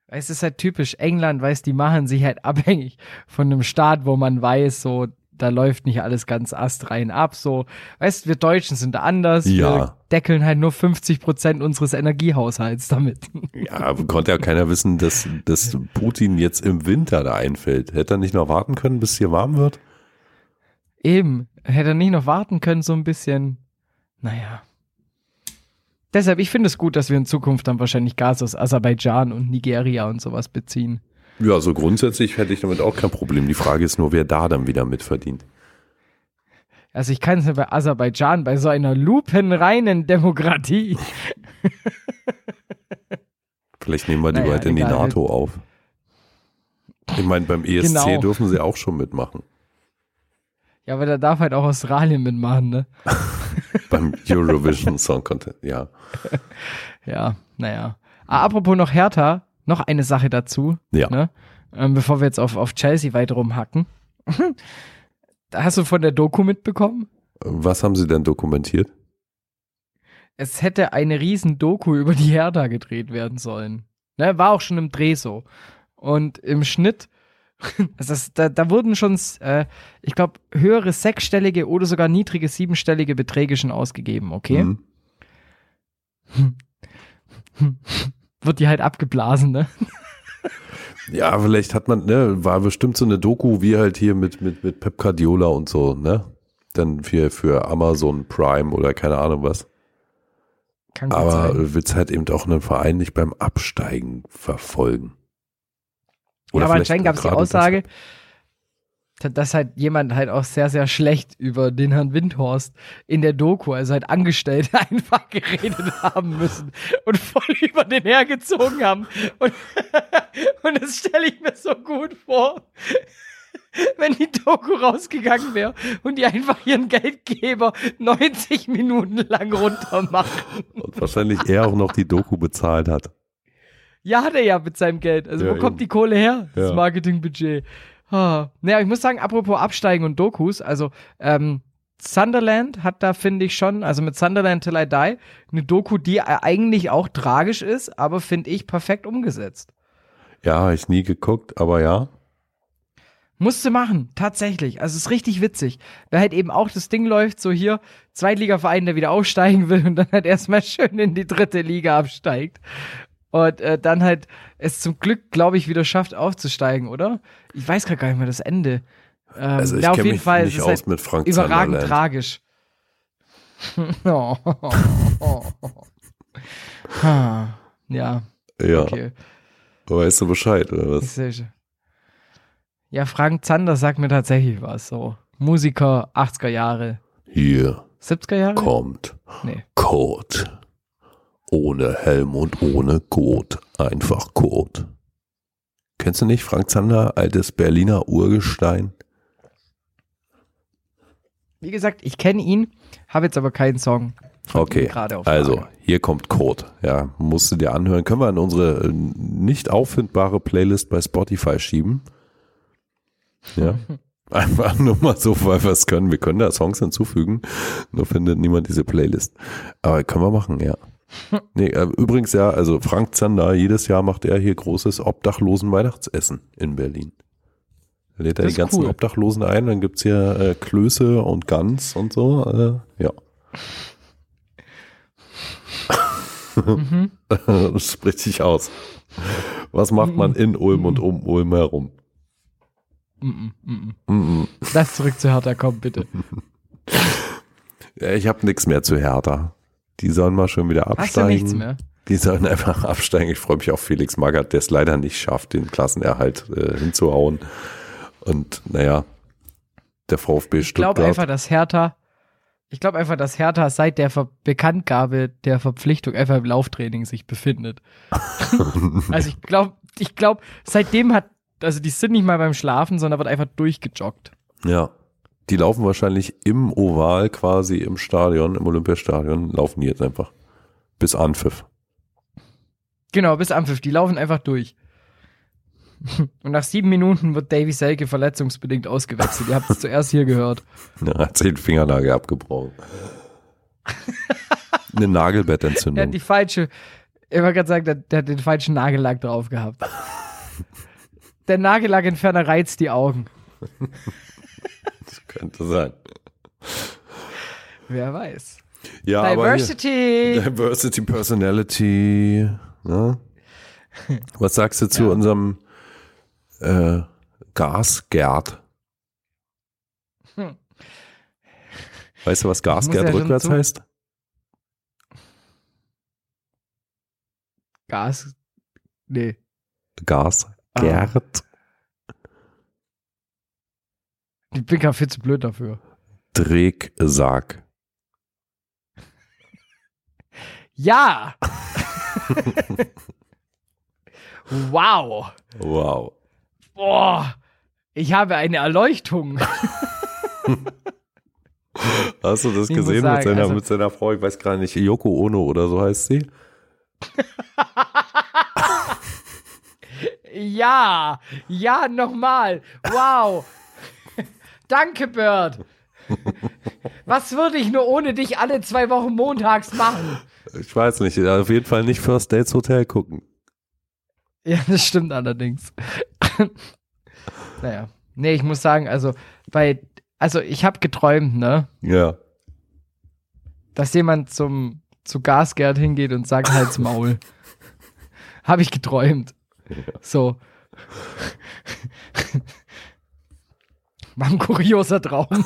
Es ist halt typisch England, weiß, die machen sich halt abhängig von einem Staat, wo man weiß, so, da läuft nicht alles ganz astrein ab. So, weißt, wir Deutschen sind da anders. Ja. Wir deckeln halt nur 50 Prozent unseres Energiehaushalts damit. Ja, aber konnte ja keiner wissen, dass, dass Putin jetzt im Winter da einfällt. Hätte er nicht noch warten können, bis es hier warm wird? Eben, hätte er nicht noch warten können, so ein bisschen. Naja. Deshalb, ich finde es gut, dass wir in Zukunft dann wahrscheinlich Gas aus Aserbaidschan und Nigeria und sowas beziehen. Ja, so grundsätzlich hätte ich damit auch kein Problem. Die Frage ist nur, wer da dann wieder mitverdient. Also ich kann es ja bei Aserbaidschan, bei so einer lupenreinen Demokratie. Vielleicht nehmen wir die Naja, bald in die. NATO auf. Ich meine, beim ESC Genau. dürfen sie auch schon mitmachen. Ja, aber da darf halt auch Australien mitmachen, ne? Beim Eurovision Song Contest, ja. Ja, naja. Apropos noch Hertha, noch eine Sache dazu, Ja. ne? Ähm, bevor wir jetzt auf, auf Chelsea weiter rumhacken. Da Hast du von der Doku mitbekommen? Was haben sie denn dokumentiert? Es hätte eine riesen Doku über die Hertha gedreht werden sollen. Ne, war auch schon im Dreh so. Und im Schnitt, also das, da, da wurden schon, äh, ich glaube, höhere sechsstellige oder sogar niedrige siebenstellige Beträge schon ausgegeben, okay? Hm. Wird die halt abgeblasen, ne? Ja, vielleicht hat man, ne, war bestimmt so eine Doku wie halt hier mit, mit, mit Pep Guardiola und so, ne? Dann für, für Amazon Prime oder keine Ahnung was. Kann Aber sein. du willst halt eben auch einen Verein nicht beim Absteigen verfolgen. Aber vielleicht anscheinend gab es die Aussage, dass halt jemand halt auch sehr, sehr schlecht über den Herrn Windhorst in der Doku, also halt Angestellte einfach geredet haben müssen und voll über den hergezogen haben. Und, und das stelle ich mir so gut vor, wenn die Doku rausgegangen wäre und die einfach ihren Geldgeber 90 Minuten lang runtermachen. Und wahrscheinlich er auch noch die Doku bezahlt hat. Ja, hat er ja mit seinem Geld. Also Ja, wo kommt eben. die Kohle her? Das Ja. Marketingbudget. Ah. Naja, ich muss sagen, apropos Absteigen und Dokus, also ähm, Sunderland hat da, finde ich schon, also mit Sunderland Till I Die, eine Doku, die eigentlich auch tragisch ist, aber finde ich perfekt umgesetzt. Ja, habe ich nie geguckt, aber ja. Musste machen, tatsächlich. Also es ist richtig witzig. Weil halt eben auch das Ding läuft, so hier, Zweitligaverein, der wieder aufsteigen will und dann halt erstmal schön in die dritte Liga absteigt. Und äh, dann halt es zum Glück, glaube ich, wieder schafft aufzusteigen, oder? Ich weiß gerade gar nicht mehr das Ende. Ähm, Also ich ja, auf jeden mich Fall, nicht es ist aus halt mit Frank überragend tragisch. oh. Ha, ja, Ja, okay. weißt du Bescheid, oder was? Ja, Frank Zander sagt mir tatsächlich was. So Musiker 80er Jahre, Hier 70er Jahre? kommt Nee. Code. Ohne Helm und ohne Code. Einfach Code. Kennst du nicht Frank Zander, altes Berliner Urgestein? Wie gesagt, ich kenne ihn, habe jetzt aber keinen Song. Okay, gerade auf also hier kommt Code. Ja, musst du dir anhören. Können wir in unsere äh, nicht auffindbare Playlist bei Spotify schieben. Ja. Einfach nur mal so, weil wir es können. Wir können da Songs hinzufügen, nur findet niemand diese Playlist. Aber können wir machen, ja. Nee, äh, übrigens ja, also Frank Zander, jedes Jahr macht er hier großes Obdachlosen-Weihnachtsessen in Berlin. Da lädt er die ganzen cool. Obdachlosen ein, dann gibt's hier äh, Klöße und Gans und so. Äh, ja. Mhm. das spricht sich aus. Was macht man in Ulm und um Ulm herum? Mm, mm, mm. Lass zurück zu Hertha, komm bitte. Ich habe nichts mehr zu Hertha. Die sollen mal schon wieder Hast du absteigen. nichts mehr? Die sollen einfach absteigen. Ich freue mich auf Felix Magath, der es leider nicht schafft, den Klassenerhalt äh, hinzuhauen. Und naja, der VfB Ich glaube Stuttgart. einfach, dass Hertha, ich glaube einfach, dass Hertha seit der Ver Bekanntgabe der Verpflichtung einfach im Lauftraining sich befindet. also ich glaube, ich glaube, seitdem hat, also die sind nicht mal beim Schlafen, sondern wird einfach durchgejoggt. ja. Die laufen wahrscheinlich im Oval quasi im Stadion, im Olympiastadion, laufen die jetzt einfach. Bis Anpfiff. Genau, bis Anpfiff, die laufen einfach durch. Und nach sieben Minuten wird Davy Selke verletzungsbedingt ausgewechselt. Ihr habt es zuerst hier gehört. Ja, hat sich den Fingernagel abgebrochen. Eine Der hat Nagelbettentzündung. die falsche, ich wollte gerade sagen, der, der hat den falschen Nagellack drauf gehabt. Der Nagellackentferner reizt die Augen. Könnte sein. Wer weiß. Ja, aber hier, Diversity! Diversity, Personality. Ne? Was sagst du zu Ja. unserem äh, Gasgerd? Hm. Weißt du, was Gasgerd ja rückwärts heißt? Gas. Nee. Gasgerd. Ich bin gar viel zu blöd dafür. Drecksarg. Ja! wow! Wow. Boah! Ich habe eine Erleuchtung. Hast du das Ich gesehen sagen, mit, seiner, also- mit seiner Frau? Ich weiß gar nicht, Yoko Ono oder so heißt sie. ja! Ja, nochmal! Wow! Danke, Bird! Was würde ich nur ohne dich alle zwei Wochen montags machen? Ich weiß nicht, auf jeden Fall nicht First Dates Hotel gucken. Ja, das stimmt allerdings. naja. Nee, ich muss sagen, also bei, also ich habe geträumt, ne, Ja. dass jemand zum, zu Gasgerd hingeht und sagt Halt's Maul. habe ich geträumt. So. War ein kurioser Traum.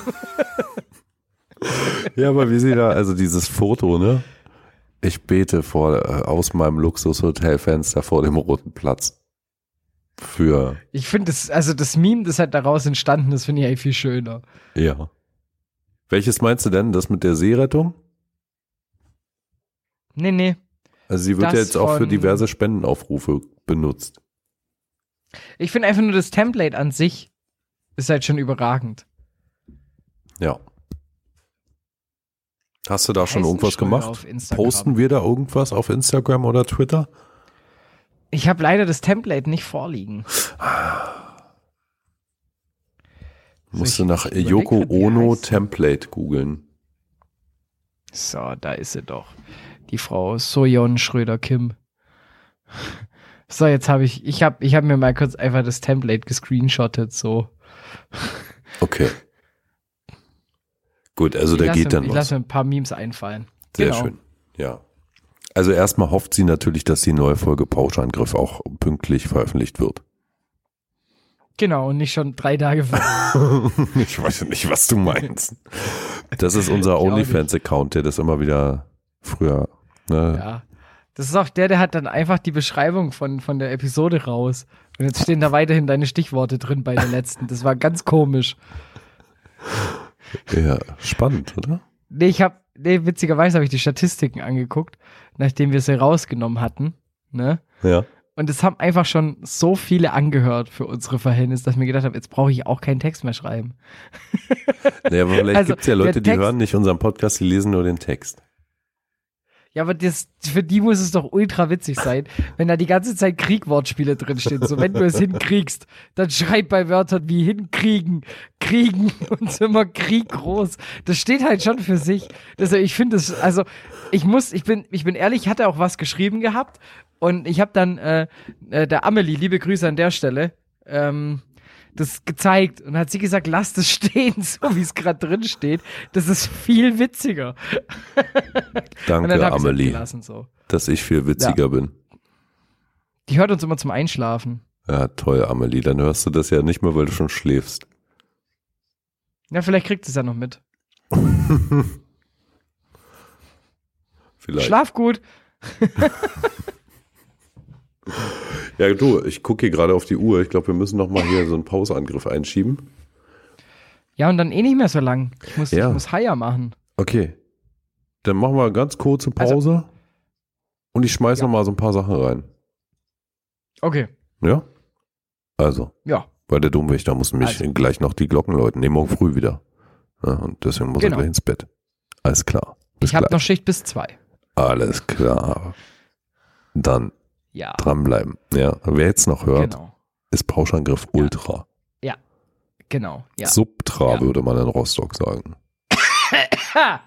Ja, aber wie sie da, also dieses Foto, ne? Ich bete vor, äh, aus meinem Luxushotelfenster vor dem roten Platz. Für, Ich finde das, also das Meme, das halt daraus entstanden ist, finde ich eigentlich viel schöner. ja. Welches meinst du denn? Das mit der Seerettung? Nee, nee. Also sie wird Das ja jetzt auch für diverse Spendenaufrufe benutzt. Ich finde einfach nur das Template an sich ist halt schon überragend. Ja. Hast du da schon irgendwas gemacht? Posten wir da irgendwas auf Instagram oder Twitter? Ich habe leider das Template nicht vorliegen. Musst ich- du nach Yoko Ono? Template googeln. So, da ist sie doch. Die Frau Sojon Schröder-Kim. So, jetzt habe ich, ich habe ich hab mir mal kurz einfach das Template gescreenshottet, so. Okay. Gut, also ich da geht mir, dann Ich was. lasse mir ein paar Memes einfallen. Sehr genau. schön. Ja. Also erstmal hofft sie natürlich, dass die neue Folge Pauschangriff auch pünktlich veröffentlicht wird. Genau, und nicht schon drei Tage vor. ich weiß nicht, was du meinst. Das ist unser Ich OnlyFans-Account, der das immer wieder früher. Ne? ja. Das ist auch der, der hat dann einfach die Beschreibung von, von der Episode raus. Und jetzt stehen da weiterhin deine Stichworte drin bei der letzten. Das war ganz komisch. Ja, spannend, oder? Nee, ich habe, nee, witzigerweise habe ich die Statistiken angeguckt, nachdem wir sie rausgenommen hatten, ne? Ja. Und es haben einfach schon so viele angehört für unsere Verhältnisse, dass ich mir gedacht habe, jetzt brauche ich auch keinen Text mehr schreiben. Naja, aber vielleicht Also, gibt es ja Leute, die hören nicht unseren Podcast, die lesen nur den Text. Ja, aber das, für die muss es doch ultra witzig sein, wenn da die ganze Zeit Kriegwortspiele drinstehen. So, wenn du es hinkriegst, dann schreib bei Wörtern wie hinkriegen, kriegen und immer Krieg groß. Das steht halt schon für sich. Also ich finde es, also ich muss, ich bin, ich bin ehrlich, ich hatte auch was geschrieben gehabt und ich habe dann äh, äh, der Amelie, liebe Grüße an der Stelle, ähm, das gezeigt und hat sie gesagt, lass das stehen, so wie es gerade drin steht. Das ist viel witziger. Danke, Amelie, gelassen so. dass ich viel witziger bin. Die hört uns immer zum Einschlafen. Ja, toll, Amelie. Dann hörst du das ja nicht mehr, weil du schon schläfst. Ja, vielleicht kriegt sie es ja noch mit. Vielleicht. Schlaf gut. Ja, du, ich gucke hier gerade auf die Uhr. Ich glaube, wir müssen noch mal hier so einen Pausangriff einschieben. Ja, und dann eh nicht mehr so lang. Ich muss, Ja. ich muss Haier machen. Okay. Dann machen wir eine ganz kurze Pause. und ich schmeiß Ja. noch mal so ein paar Sachen rein. Okay. Ja? Also, Ja. weil der Dummwächter muss mich Also. gleich noch die Glocken läuten. Nee, morgen früh wieder. Ja, und deswegen muss Genau. er gleich ins Bett. Alles klar. Bis ich habe noch Schicht bis zwei. Alles klar. Dann Ja. dranbleiben. Ja, wer jetzt noch hört, Genau. ist Pauschangriff Ultra. Genau. Ja. Subtra Ja. würde man in Rostock sagen. Ja.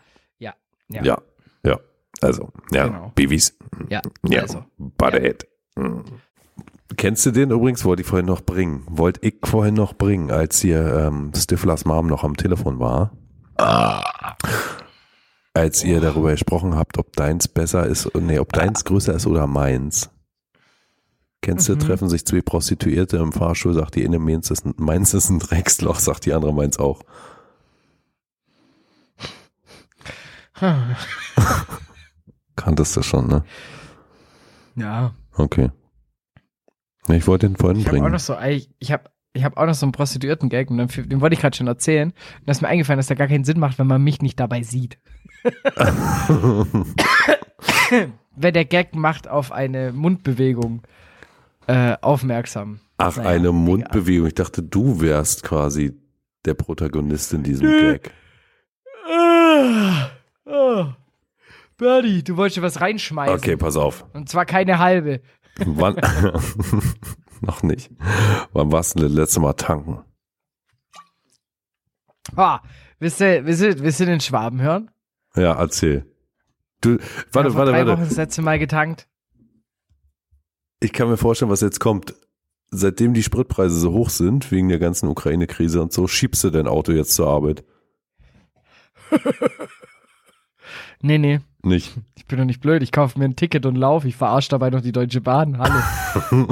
Ja. Ja, ja. Also, ja, Genau. Babys. Ja. Ja, Also. Butterhead. Kennst du den übrigens? Wollte ich vorhin noch bringen. Wollte ich vorhin noch bringen, als hier ähm, Stiflers Mom noch am Telefon war. Als ihr darüber gesprochen habt, ob deins besser ist, nee, ob deins größer ist oder meins. Kennst du, Mhm. treffen sich zwei Prostituierte im Fahrstuhl, sagt die eine, meins ist ein, meins ist ein Drecksloch, sagt die andere, meins auch. Kanntest du schon, ne? Ja. Okay. Ich wollte den vorhin Ich habe auch bringen. noch so, ich, ich habe ich hab auch noch so einen Prostituierten-Gag und den, den wollte ich gerade schon erzählen. Und da ist mir eingefallen, dass der gar keinen Sinn macht, wenn man mich nicht dabei sieht. Wenn der Gag macht auf eine Mundbewegung äh, aufmerksam. Ach, Naja, eine. Mundbewegung. Ich dachte, du wärst quasi der Protagonist in diesem Nö. Gag. Ah, ah. Birdie, du wolltest was reinschmeißen. Okay, pass auf. Und zwar keine halbe. Wann? Noch nicht. Wann warst du denn das letzte Mal tanken? Ah, willst du, willst, du, willst du den Schwaben hören? Ja, erzähl. Du, warte, hab vor warte, drei warte. Wochen das letzte Mal getankt. Ich kann mir vorstellen, was jetzt kommt. Seitdem die Spritpreise so hoch sind, wegen der ganzen Ukraine-Krise und so, schiebst du dein Auto jetzt zur Arbeit? Nee, nee, Nicht? ich bin doch nicht blöd. Ich kaufe mir ein Ticket und laufe. Ich verarsche dabei noch die Deutsche Bahn. Hallo.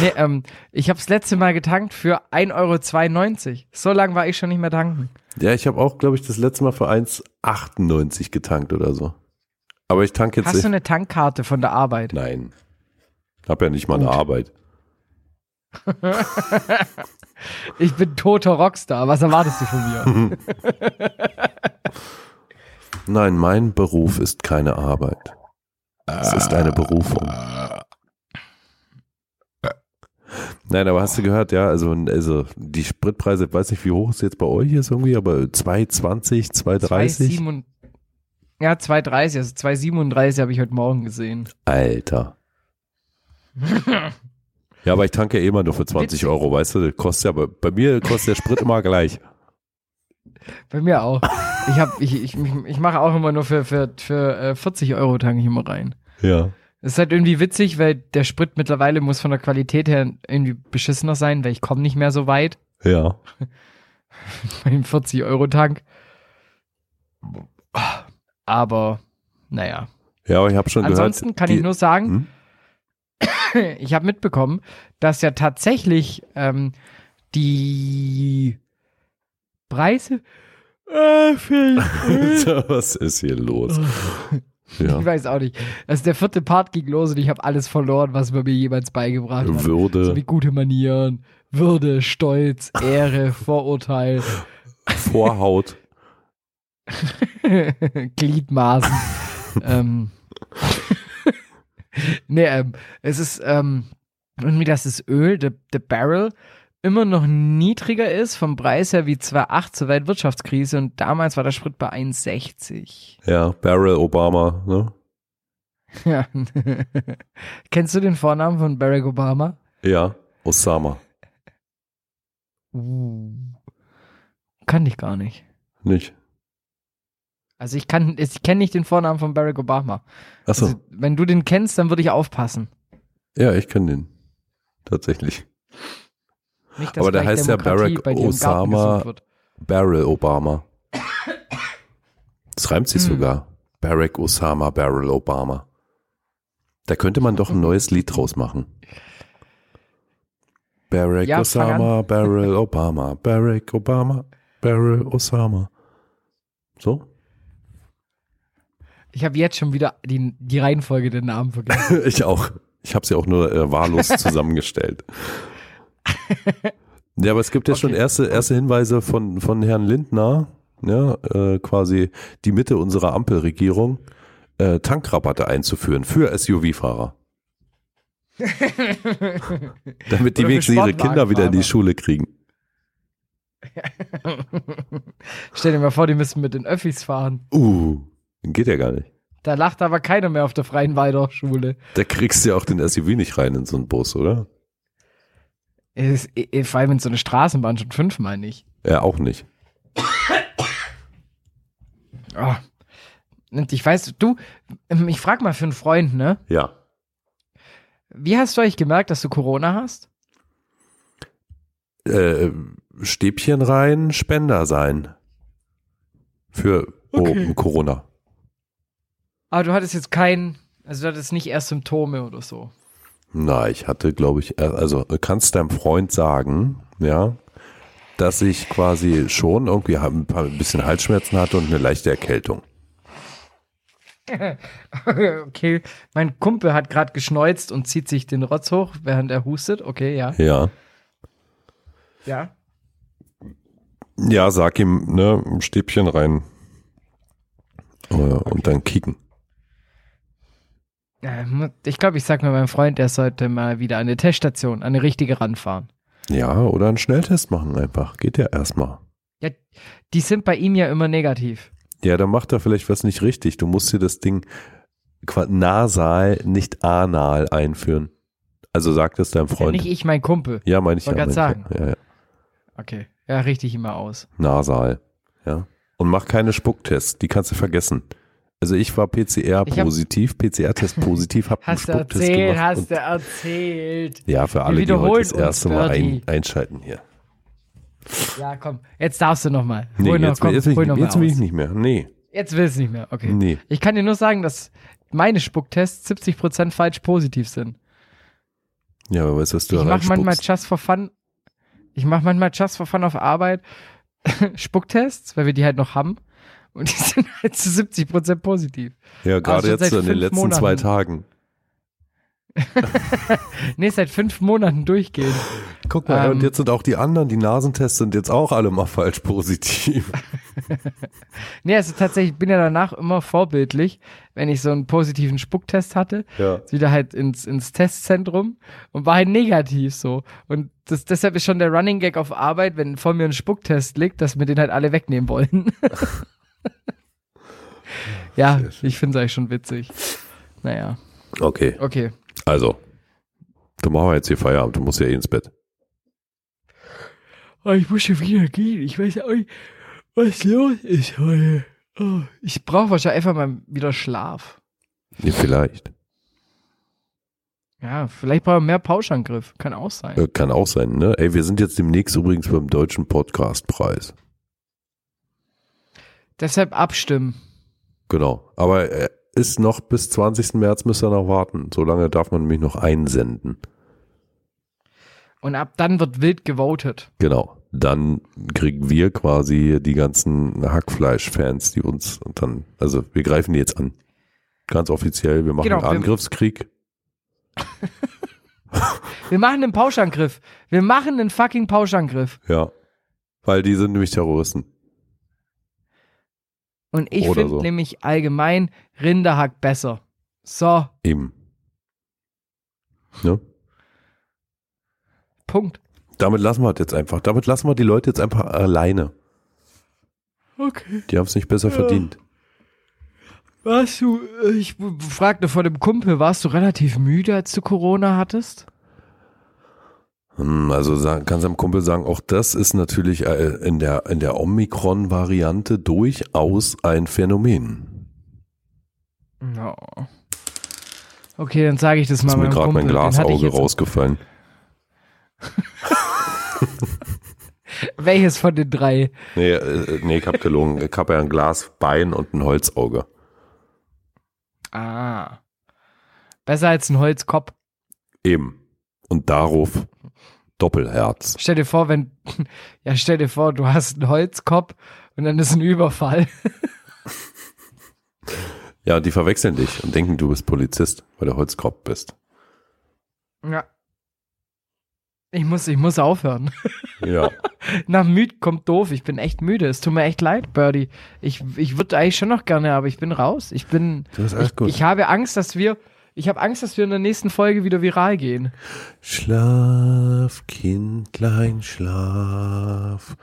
nee, ähm, ich habe das letzte Mal getankt für 1,92 Euro. So lange war ich schon nicht mehr tanken. Ja, ich habe auch, glaube ich, das letzte Mal für 1,98 getankt oder so. Aber ich tank jetzt Hast du eine Tankkarte von der Arbeit? Nein. Hab ja nicht mal eine Gut. Arbeit. Ich bin toter Rockstar. Was erwartest du von mir? Nein, mein Beruf ist keine Arbeit. Es ist eine Berufung. Nein, aber hast du gehört, ja, also, also die Spritpreise, ich weiß nicht, wie hoch es jetzt bei euch ist irgendwie, aber 2,20, 2,30? 2,7 Ja, 2,30. Also 2,37 habe ich heute Morgen gesehen. Alter. Ja, aber ich tanke ja eh immer nur für 20 Witzig. Euro, weißt du, das kostet ja, bei, bei mir kostet der Sprit immer gleich. Bei mir auch. Ich, hab, ich, ich, ich, mache auch immer nur für, für, für äh, 40 Euro tanke ich immer rein. Ja. Das ist halt irgendwie witzig, weil der Sprit mittlerweile muss von der Qualität her irgendwie beschissener sein, weil ich komme nicht mehr so weit Ja. bei dem 40-Euro-Tank. Aber, naja. Ja, aber ich habe schon Ansonsten gehört. kann die- ich nur sagen, Hm? ich habe mitbekommen, dass ja tatsächlich ähm, die Preise äh, für Was ist hier los? Ich Ja. weiß auch nicht. Also der vierte Part ging los und ich habe alles verloren, was man mir jemals beigebracht hat. So Würde, wie gute Manieren, Würde, Stolz, Ehre, Vorurteil, Vorhaut. Gliedmaßen. ähm. nee, ähm, es ist ähm, irgendwie, dass das Öl, der Barrel, immer noch niedriger ist vom Preis her wie 2,8 zur Weltwirtschaftskrise und damals war der Sprit bei 1,60. Ja, Barrel Obama, ne? Ja. Kennst du den Vornamen von Barack Obama? Ja, Osama. Uh. Kann ich gar nicht. Nicht. Also ich kann, ich kenne nicht den Vornamen von Barack Obama. Achso, Also, wenn du den kennst, dann würde ich aufpassen. ja, ich kenne den. Tatsächlich. Nicht, dass Aber der heißt ja Demokratie Barack im Garten Osama. Barrel Obama. Das reimt sich Hm. sogar. Barack Osama, Barrel Obama. Da könnte man doch ein neues Lied draus machen. Barack Ja, Osama, Barrel Obama, Barack Obama, Barrel Osama. So? Ich habe jetzt schon wieder die, die Reihenfolge der Namen vergessen. Ich auch. Ich habe sie auch nur äh, wahllos zusammengestellt. Ja, aber es gibt ja schon Okay. erste, erste Hinweise von, von Herrn Lindner, ja, äh, quasi die Mitte unserer Ampelregierung, äh, Tankrabatte einzuführen für SUV-Fahrer. Damit die wenigstens ihre Kinder wieder in die. Schule kriegen. Stell dir mal vor, die müssen mit den Öffis fahren. Uh, geht ja gar nicht. Da lacht aber keiner mehr auf der Freien Waldorfschule. Da kriegst du ja auch den SUV nicht rein in so einen Bus, oder? Es Ist, eh- vor allem in so eine Straßenbahn schon fünfmal nicht. Ja, auch nicht. Oh. Und ich weiß, du, ähm, ich frag mal für einen Freund, ne? Ja. Wie hast du eigentlich gemerkt, dass du Corona hast? Äh, Stäbchen rein, Spender sein. Für oh, Okay. Corona. Aber du hattest jetzt kein, also du hattest nicht erst Symptome oder so. Na, ich hatte, glaube ich, also du kannst deinem Freund sagen, ja, dass ich quasi schon irgendwie ein, paar, ein bisschen Halsschmerzen hatte und eine leichte Erkältung. okay, mein Kumpel hat gerade geschneuzt und zieht sich den Rotz hoch, während er hustet. Okay, ja. Ja. Ja. Ja, sag ihm, ne, ein Stäbchen rein. Äh, Und dann kicken. Ja, mu- Ich glaube, ich sag mal meinem Freund, der sollte mal wieder an eine Teststation, an eine richtige ranfahren. Ja, oder einen Schnelltest machen einfach. Geht ja erstmal. Ja, die sind bei ihm ja immer negativ. Ja, dann macht er vielleicht was nicht richtig. Du musst dir das Ding nasal, nicht anal einführen. Also sag das deinem Ja, Freund. nicht ich, mein Kumpel. Ja, meine ich ja. Wollte meine ich grad ja. Ja, ja. Okay. Ja, richtig immer aus. Nasal. Ja. Und mach keine Spucktests. Die kannst du vergessen. Also ich war PCR positiv, PCR-Test positiv, hab einen Hast du Spucktest erzählt, gemacht. hast du erzählt. ja, für alle, die heute das erste Mal ein, einschalten hier. Ja, komm. Jetzt darfst du noch mal. Nee, noch, jetzt, komm, will, jetzt, will, ich, jetzt will ich nicht mehr. Nee, Jetzt willst du nicht mehr. Okay. nee. Ich kann dir nur sagen, dass meine Spucktests 70% falsch positiv sind. Ja, aber weißt du, was du ich mache manchmal just for fun. Ich mache manchmal just for fun auf Arbeit Spucktests, weil wir die halt noch haben. Und die sind halt zu 70% positiv. Ja, gerade schon jetzt in den letzten Monaten. zwei Tagen. Nee, seit fünf Monaten durchgehend. Guck mal, Ähm, und jetzt sind auch die anderen, die Nasentests sind jetzt auch alle mal falsch positiv. Nee, also tatsächlich, ich bin ja danach immer vorbildlich, wenn ich so einen positiven Spucktest hatte, Ja. wieder halt ins, ins Testzentrum und war halt negativ so. Und das, deshalb ist schon der Running Gag auf Arbeit, wenn vor mir ein Spucktest liegt, dass wir den halt alle wegnehmen wollen. Ja, ich finde es eigentlich schon witzig. Naja, Okay, okay. also. Du machen wir jetzt hier Feierabend, du musst ja eh ins Bett. Oh, ich muss schon wieder gehen. Ich weiß auch nicht, was los ist heute. Oh, ich brauche wahrscheinlich einfach mal wieder Schlaf. Nee, vielleicht. Ja, vielleicht brauche ich mehr Pauschangriff. Kann auch sein. Äh, kann auch sein, ne? Ey, wir sind jetzt demnächst übrigens beim Deutschen Podcastpreis. Deshalb abstimmen. Genau. Aber äh, ist noch bis 20. März müsst ihr noch warten. So lange darf man nämlich noch einsenden. Und ab dann wird wild gewotet. Genau. Dann kriegen wir quasi die ganzen Hackfleisch-Fans, die uns und dann, also wir greifen die jetzt an. Ganz offiziell, wir machen Genau, einen Angriffskrieg. Wir machen einen Pauschangriff. Wir machen einen fucking Pauschangriff. Ja. Weil die sind nämlich Terroristen. Und ich finde so. nämlich allgemein Rinderhack besser. So, Eben. Ne? Punkt. Damit lassen wir es jetzt einfach. Damit lassen wir die Leute jetzt einfach alleine. Okay. Die haben es nicht besser verdient. Warst du, äh, ich fragte vor dem Kumpel, warst du relativ müde, als du Corona hattest? Hm, Also sagen, kann seinem Kumpel sagen, auch das ist natürlich äh, in der, in der Omikron-Variante durchaus ein Phänomen. Ja. Okay, dann sage ich das mal Ist mir gerade mein Glasauge rausgefallen. Welches von den drei? Nee, äh, nee, ich hab gelogen. Ich habe ja ein Glasbein und ein Holzauge. Ah. Besser als ein Holzkopf. Eben. Und darauf Doppelherz. Stell dir vor, wenn, ja, stell dir vor, du hast einen Holzkopf und dann ist ein Überfall. Ja, die verwechseln dich und denken, du bist Polizist, weil du Holzkopf bist. Ja. Ich muss, ich muss aufhören. Ja. Nach müde kommt doof. Ich bin echt müde. Es tut mir echt leid, Birdie. Ich, ich würde eigentlich schon noch gerne, aber ich bin raus. Ich bin, Du hast alles ich, gut. ich habe Angst, dass wir, ich habe Angst, dass wir in der nächsten Folge wieder viral gehen. Schlaf, Kindlein, schlaf.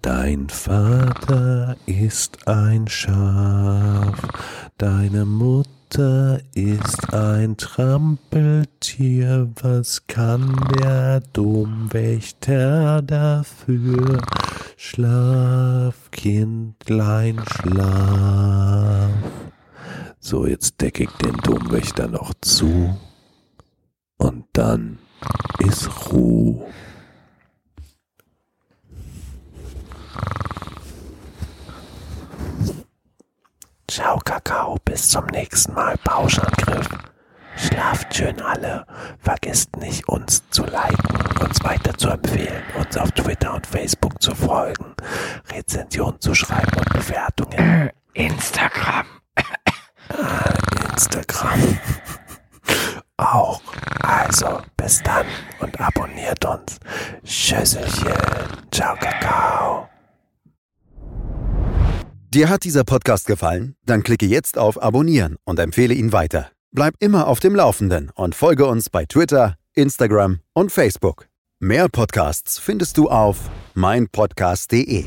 Dein Vater ist ein Schaf. Deine Mutter ist ein Trampeltier. Was kann der Domwächter dafür? Schlaf, Kindlein, schlaf. So, jetzt decke ich den Domwächter noch zu. Und dann ist Ruhe. Ciao, Kakao. Bis zum nächsten Mal. Pauschangriff. Schlaft schön alle. Vergesst nicht, uns zu liken, uns weiter zu empfehlen, uns auf Twitter und Facebook zu folgen, Rezensionen zu schreiben und Bewertungen. Instagram. Instagram. Auch. Also, bis dann und abonniert uns. Tschüsselchen. Ciao, Kakao. Dir hat dieser Podcast gefallen? Dann klicke jetzt auf Abonnieren und empfehle ihn weiter. Bleib immer auf dem Laufenden und folge uns bei Twitter, Instagram und Facebook. Mehr Podcasts findest du auf meinpodcast.de.